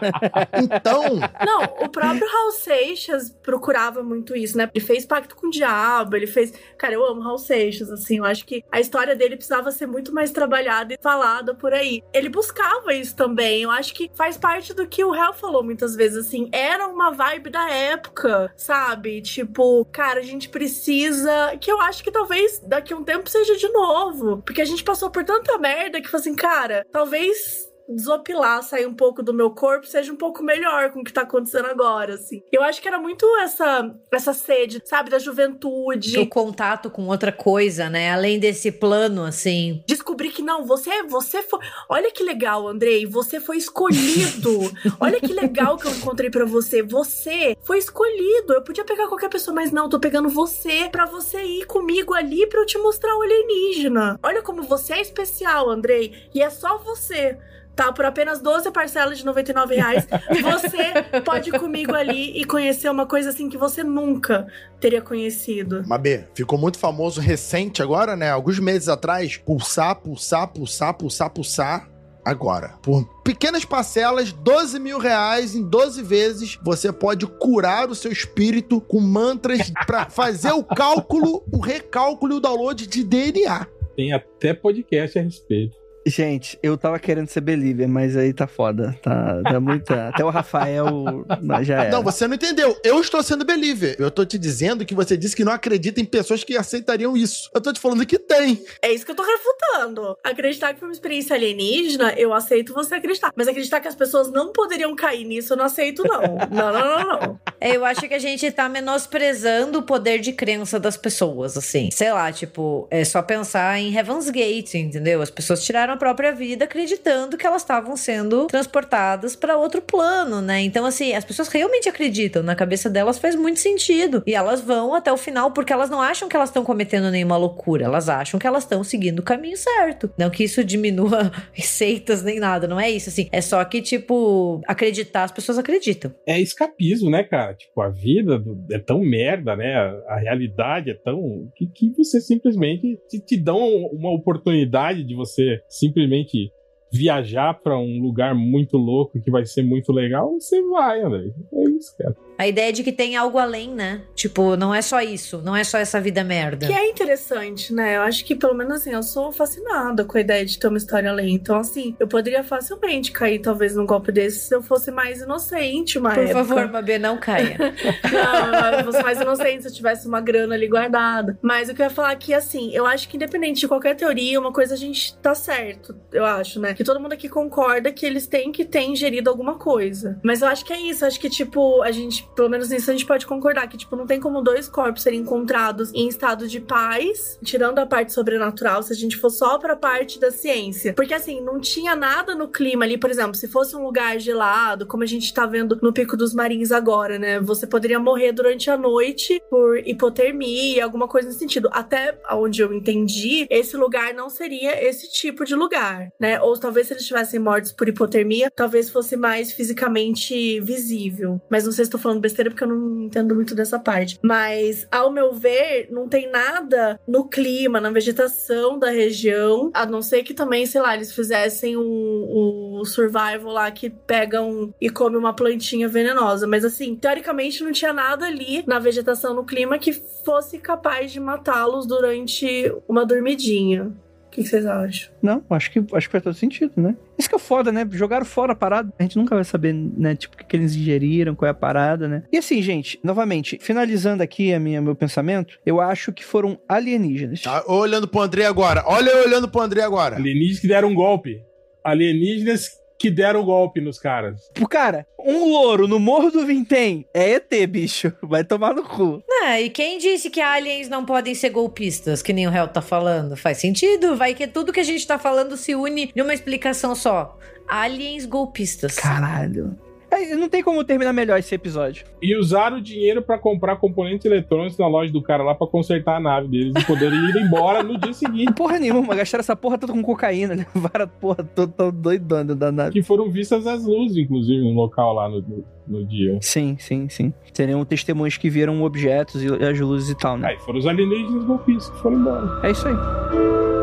Speaker 2: então.
Speaker 3: Não, o próprio Raul Seixas procurava muito isso, né? Ele fez pacto com o diabo, ele fez. Cara, eu amo Raul Seixas, assim. Eu acho que a história dele precisava ser muito mais trabalhada e falada por aí. Ele buscava isso também. Eu acho que faz parte do que o Hell falou muitas vezes, assim. Era uma vibe da época, sabe? Tipo, cara, a gente precisa. Que eu acho que talvez daqui a um tempo seja de novo. Porque a gente passou por tanta merda que, assim, cara, talvez desopilar, sair um pouco do meu corpo, seja um pouco melhor com o que tá acontecendo agora, assim. Eu acho que era muito essa, essa sede, sabe, da juventude.
Speaker 4: O contato com outra coisa, né? Além desse plano, assim.
Speaker 3: Descobrir que não, você, você foi. Olha que legal, Andrei, você foi escolhido. Olha que legal que eu encontrei para você. Você foi escolhido. Eu podia pegar qualquer pessoa, mas não, tô pegando você para você ir comigo ali para eu te mostrar o alienígena. Olha como você é especial, Andrei, e é só você tá? Por apenas 12 parcelas de 99 reais, você pode ir comigo ali e conhecer uma coisa assim que você nunca teria conhecido.
Speaker 2: Mabê, ficou muito famoso recente agora, né? Alguns meses atrás, pulsar, pulsar, pulsar, pulsar, pulsar. Agora, por pequenas parcelas, 12 mil reais em 12 vezes, você pode curar o seu espírito com mantras para fazer o cálculo, o recálculo e o download de DNA.
Speaker 5: Tem até podcast a respeito.
Speaker 1: Gente, eu tava querendo ser believer, mas aí tá foda. Tá, tá muita. Até o Rafael já é.
Speaker 2: Não, você não entendeu. Eu estou sendo believer. Eu tô te dizendo que você disse que não acredita em pessoas que aceitariam isso. Eu tô te falando que tem.
Speaker 3: É isso que eu tô refutando. Acreditar que foi uma experiência alienígena, eu aceito você acreditar. Mas acreditar que as pessoas não poderiam cair nisso, eu não aceito, não. Não, não, não, não.
Speaker 4: Eu acho que a gente tá menosprezando o poder de crença das pessoas, assim. Sei lá, tipo, é só pensar em Heaven's Gate, entendeu? As pessoas tiraram a própria vida acreditando que elas estavam sendo transportadas para outro plano, né? Então, assim, as pessoas realmente acreditam, na cabeça delas faz muito sentido. E elas vão até o final porque elas não acham que elas estão cometendo nenhuma loucura, elas acham que elas estão seguindo o caminho certo. Não que isso diminua receitas nem nada, não é isso, assim. É só que, tipo, acreditar, as pessoas acreditam.
Speaker 5: É escapismo, né, cara? Tipo, a vida é tão merda, né? A realidade é tão. que, que você simplesmente te, te dão uma oportunidade de você simplesmente viajar para um lugar muito louco que vai ser muito legal, você vai, André. É isso, cara.
Speaker 4: A ideia de que tem algo além, né? Tipo, não é só isso, não é só essa vida merda.
Speaker 3: Que é interessante, né? Eu acho que, pelo menos assim, eu sou fascinada com a ideia de ter uma história além. Então, assim, eu poderia facilmente cair, talvez, num golpe desse se eu fosse mais inocente, mas.
Speaker 4: Por favor, Mabê, não caia.
Speaker 3: não, eu fosse mais inocente se eu tivesse uma grana ali guardada. Mas o que eu ia falar aqui, assim, eu acho que independente de qualquer teoria, uma coisa a gente tá certo, eu acho, né? Que todo mundo aqui concorda que eles têm que ter ingerido alguma coisa. Mas eu acho que é isso, eu acho que, tipo, a gente pelo menos nisso a gente pode concordar que, tipo, não tem como dois corpos serem encontrados em estado de paz, tirando a parte sobrenatural, se a gente for só pra parte da ciência. Porque, assim, não tinha nada no clima ali, por exemplo, se fosse um lugar gelado, como a gente tá vendo no Pico dos Marins agora, né? Você poderia morrer durante a noite por hipotermia, alguma coisa nesse sentido. Até onde eu entendi, esse lugar não seria esse tipo de lugar, né? Ou talvez se eles tivessem mortos por hipotermia, talvez fosse mais fisicamente visível. Mas não sei se tô falando besteira porque eu não entendo muito dessa parte. Mas, ao meu ver, não tem nada no clima, na vegetação da região, a não ser que também, sei lá, eles fizessem o um, um survival lá que pegam e come uma plantinha venenosa. Mas, assim, teoricamente não tinha nada ali na vegetação, no clima, que fosse capaz de matá-los durante uma dormidinha. O que vocês acham?
Speaker 1: Não, acho que, acho que faz todo sentido, né? Isso que é foda, né? Jogaram fora a parada. A gente nunca vai saber, né? Tipo, o que, que eles ingeriram, qual é a parada, né? E assim, gente, novamente, finalizando aqui a minha, meu pensamento, eu acho que foram alienígenas.
Speaker 2: Tá olhando pro André agora. Olha eu olhando pro André agora.
Speaker 5: Alienígenas que deram um golpe. Alienígenas que deram golpe nos caras.
Speaker 1: Cara, um louro no Morro do Vintém é ET, bicho. Vai tomar no cu.
Speaker 4: Não, e quem disse que aliens não podem ser golpistas, que nem o réu tá falando? Faz sentido. Vai que tudo que a gente tá falando se une numa explicação só. Aliens golpistas.
Speaker 1: Caralho. É, não tem como terminar melhor esse episódio.
Speaker 5: E usaram o dinheiro para comprar componentes eletrônicos na loja do cara lá para consertar a nave deles e poderem ir embora no dia seguinte.
Speaker 1: Porra nenhuma, gastaram essa porra toda com cocaína, levaram a porra toda tão doidona da nave.
Speaker 5: Que foram vistas as luzes, inclusive, no local lá no, no, dia.
Speaker 1: Sim, sim, sim. Seriam testemunhos que viram objetos e as luzes e tal, né?
Speaker 5: Aí foram os alienígenas golpistas que foram embora.
Speaker 1: É isso aí.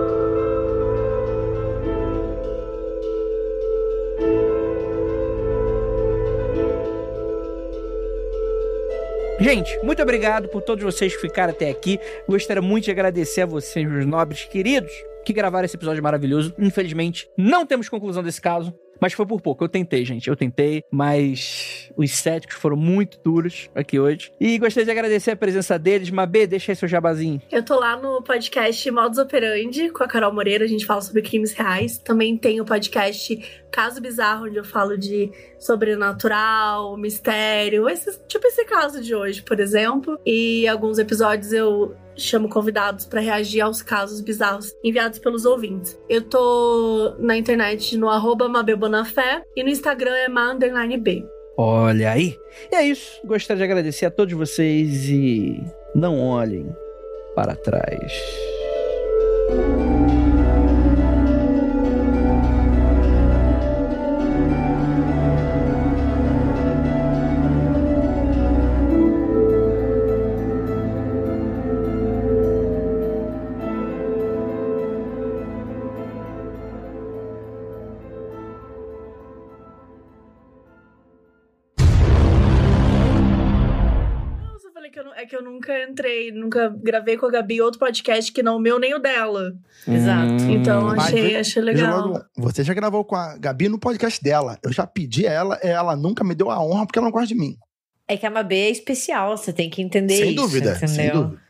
Speaker 1: Gente, muito obrigado por todos vocês que ficaram até aqui. Gostaria muito de agradecer a vocês, meus nobres queridos, que gravaram esse episódio maravilhoso. Infelizmente, não temos conclusão desse caso. Mas foi por pouco. Eu tentei, gente. Eu tentei, mas Os céticos foram muito duros aqui hoje. E gostaria de agradecer a presença deles. Mabê, deixa aí seu jabazinho.
Speaker 3: Eu tô lá no podcast Modus Operandi com a Carol Moreira, a gente fala sobre crimes reais. Também tem o podcast Caso Bizarro, onde eu falo de sobrenatural, mistério, esse, tipo esse caso de hoje, por exemplo. E alguns episódios eu chamo convidados para reagir aos casos bizarros enviados pelos ouvintes. Eu tô na internet no arroba Mabelbonafé e no Instagram é ma_b.
Speaker 1: Olha aí. E é isso. Gostaria de agradecer a todos vocês e não olhem para trás.
Speaker 3: Entrei, nunca gravei com a Gabi outro podcast que não o meu nem o dela.
Speaker 4: Exato.
Speaker 3: Então
Speaker 2: Mas
Speaker 3: achei, achei legal.
Speaker 2: logo, Você já gravou com a Gabi no podcast dela. Eu já pedi a ela, ela nunca me deu a honra porque ela não gosta de mim.
Speaker 4: É que a Mabê é especial, você tem que entender
Speaker 2: sem
Speaker 4: isso.
Speaker 2: dúvida,
Speaker 4: entendeu?
Speaker 2: sem dúvida.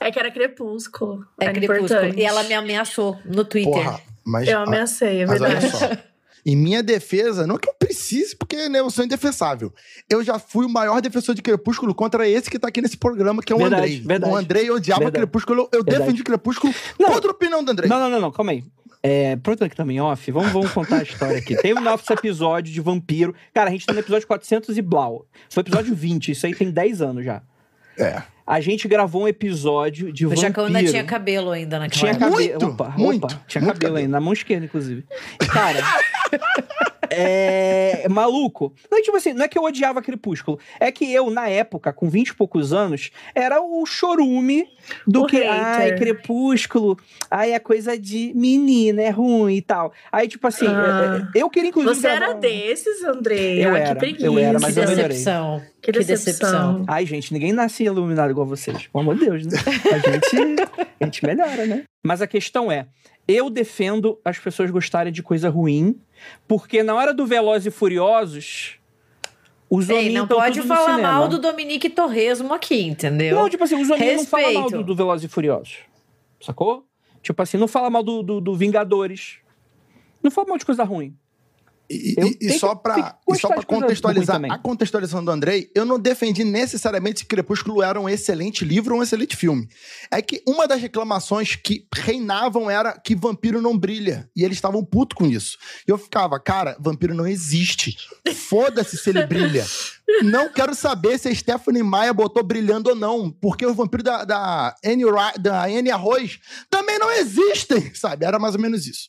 Speaker 3: É que era Crepúsculo.
Speaker 4: É
Speaker 3: era
Speaker 4: crepúsculo.
Speaker 3: importante.
Speaker 4: E ela me ameaçou no Twitter.
Speaker 2: Porra, mas,
Speaker 3: Eu ameacei, é
Speaker 2: mas olha
Speaker 3: verdade.
Speaker 2: Em minha defesa, não que eu precise, porque né, eu sou indefensável. Eu já fui o maior defensor de Crepúsculo contra esse que tá aqui nesse programa, que é o
Speaker 1: Verdade,
Speaker 2: Andrei.
Speaker 1: verdade.
Speaker 2: O Andrei odiava
Speaker 1: Verdade.
Speaker 2: Crepúsculo. Eu
Speaker 1: Verdade.
Speaker 2: defendi Crepúsculo
Speaker 1: Não.
Speaker 2: contra a opinião do Andrei.
Speaker 1: Não, não, não, não, calma aí. É, pronto, aqui também off. Vamos, vamos contar a história aqui. Teve um nosso episódio de vampiro. Cara, a gente tá no episódio 400 e blau. Foi episódio 20, isso aí tem 10 anos já.
Speaker 2: É.
Speaker 1: A gente gravou um episódio de
Speaker 4: O
Speaker 1: vampiro.
Speaker 4: Jacão ainda tinha cabelo ainda naquela
Speaker 1: Tinha
Speaker 4: época.
Speaker 1: cabelo.
Speaker 2: Muito,
Speaker 1: opa,
Speaker 2: muito,
Speaker 1: opa, tinha
Speaker 2: muito
Speaker 1: cabelo
Speaker 2: cabelo.
Speaker 1: ainda, na mão esquerda, inclusive. E, Cara, é. Maluco. Não é tipo assim, não é que eu odiava Crepúsculo. É que eu, na época, com 20 e poucos anos, era o chorume do
Speaker 3: O
Speaker 1: que.
Speaker 3: hater.
Speaker 1: Ai, Crepúsculo. Ai, é coisa de menina, é ruim e tal. Aí, tipo assim,
Speaker 3: Ah.
Speaker 1: é, é, eu queria inclusive.
Speaker 3: Você era
Speaker 1: um-
Speaker 3: desses, Andrei?
Speaker 1: Eu
Speaker 3: ah,
Speaker 1: era,
Speaker 3: que preguiça.
Speaker 1: eu era, mas
Speaker 4: Que
Speaker 1: eu melhorei.
Speaker 4: decepção.
Speaker 3: Que decepção.
Speaker 1: Ai, gente, ninguém nasce iluminado igual vocês. Pelo amor de Deus, né? A gente, a gente melhora, né? Mas a questão é, eu defendo as pessoas gostarem de coisa ruim, porque na hora do Velozes e Furiosos, os
Speaker 4: Ei, não pode falar mal do Dominique Torresmo aqui, entendeu?
Speaker 1: Não, tipo assim, os hominhos não falam mal do, do Velozes e Furiosos. Sacou? Tipo assim, não fala mal do, do, do Vingadores. Não fala mal de coisa ruim.
Speaker 2: E, e- e só
Speaker 1: coisa
Speaker 2: contextualizar a contextualização do Andrei, eu não defendi necessariamente que Crepúsculo era um excelente livro ou um excelente filme. É que uma das reclamações que reinavam era que vampiro não brilha. E eles estavam putos com isso. E eu ficava, cara, vampiro não existe. Foda-se se ele brilha. Não quero saber se a Stephanie Maia botou brilhando ou não, porque os vampiros da, da, Anne, da Anne Arroz também não existem, sabe? Era mais ou menos isso.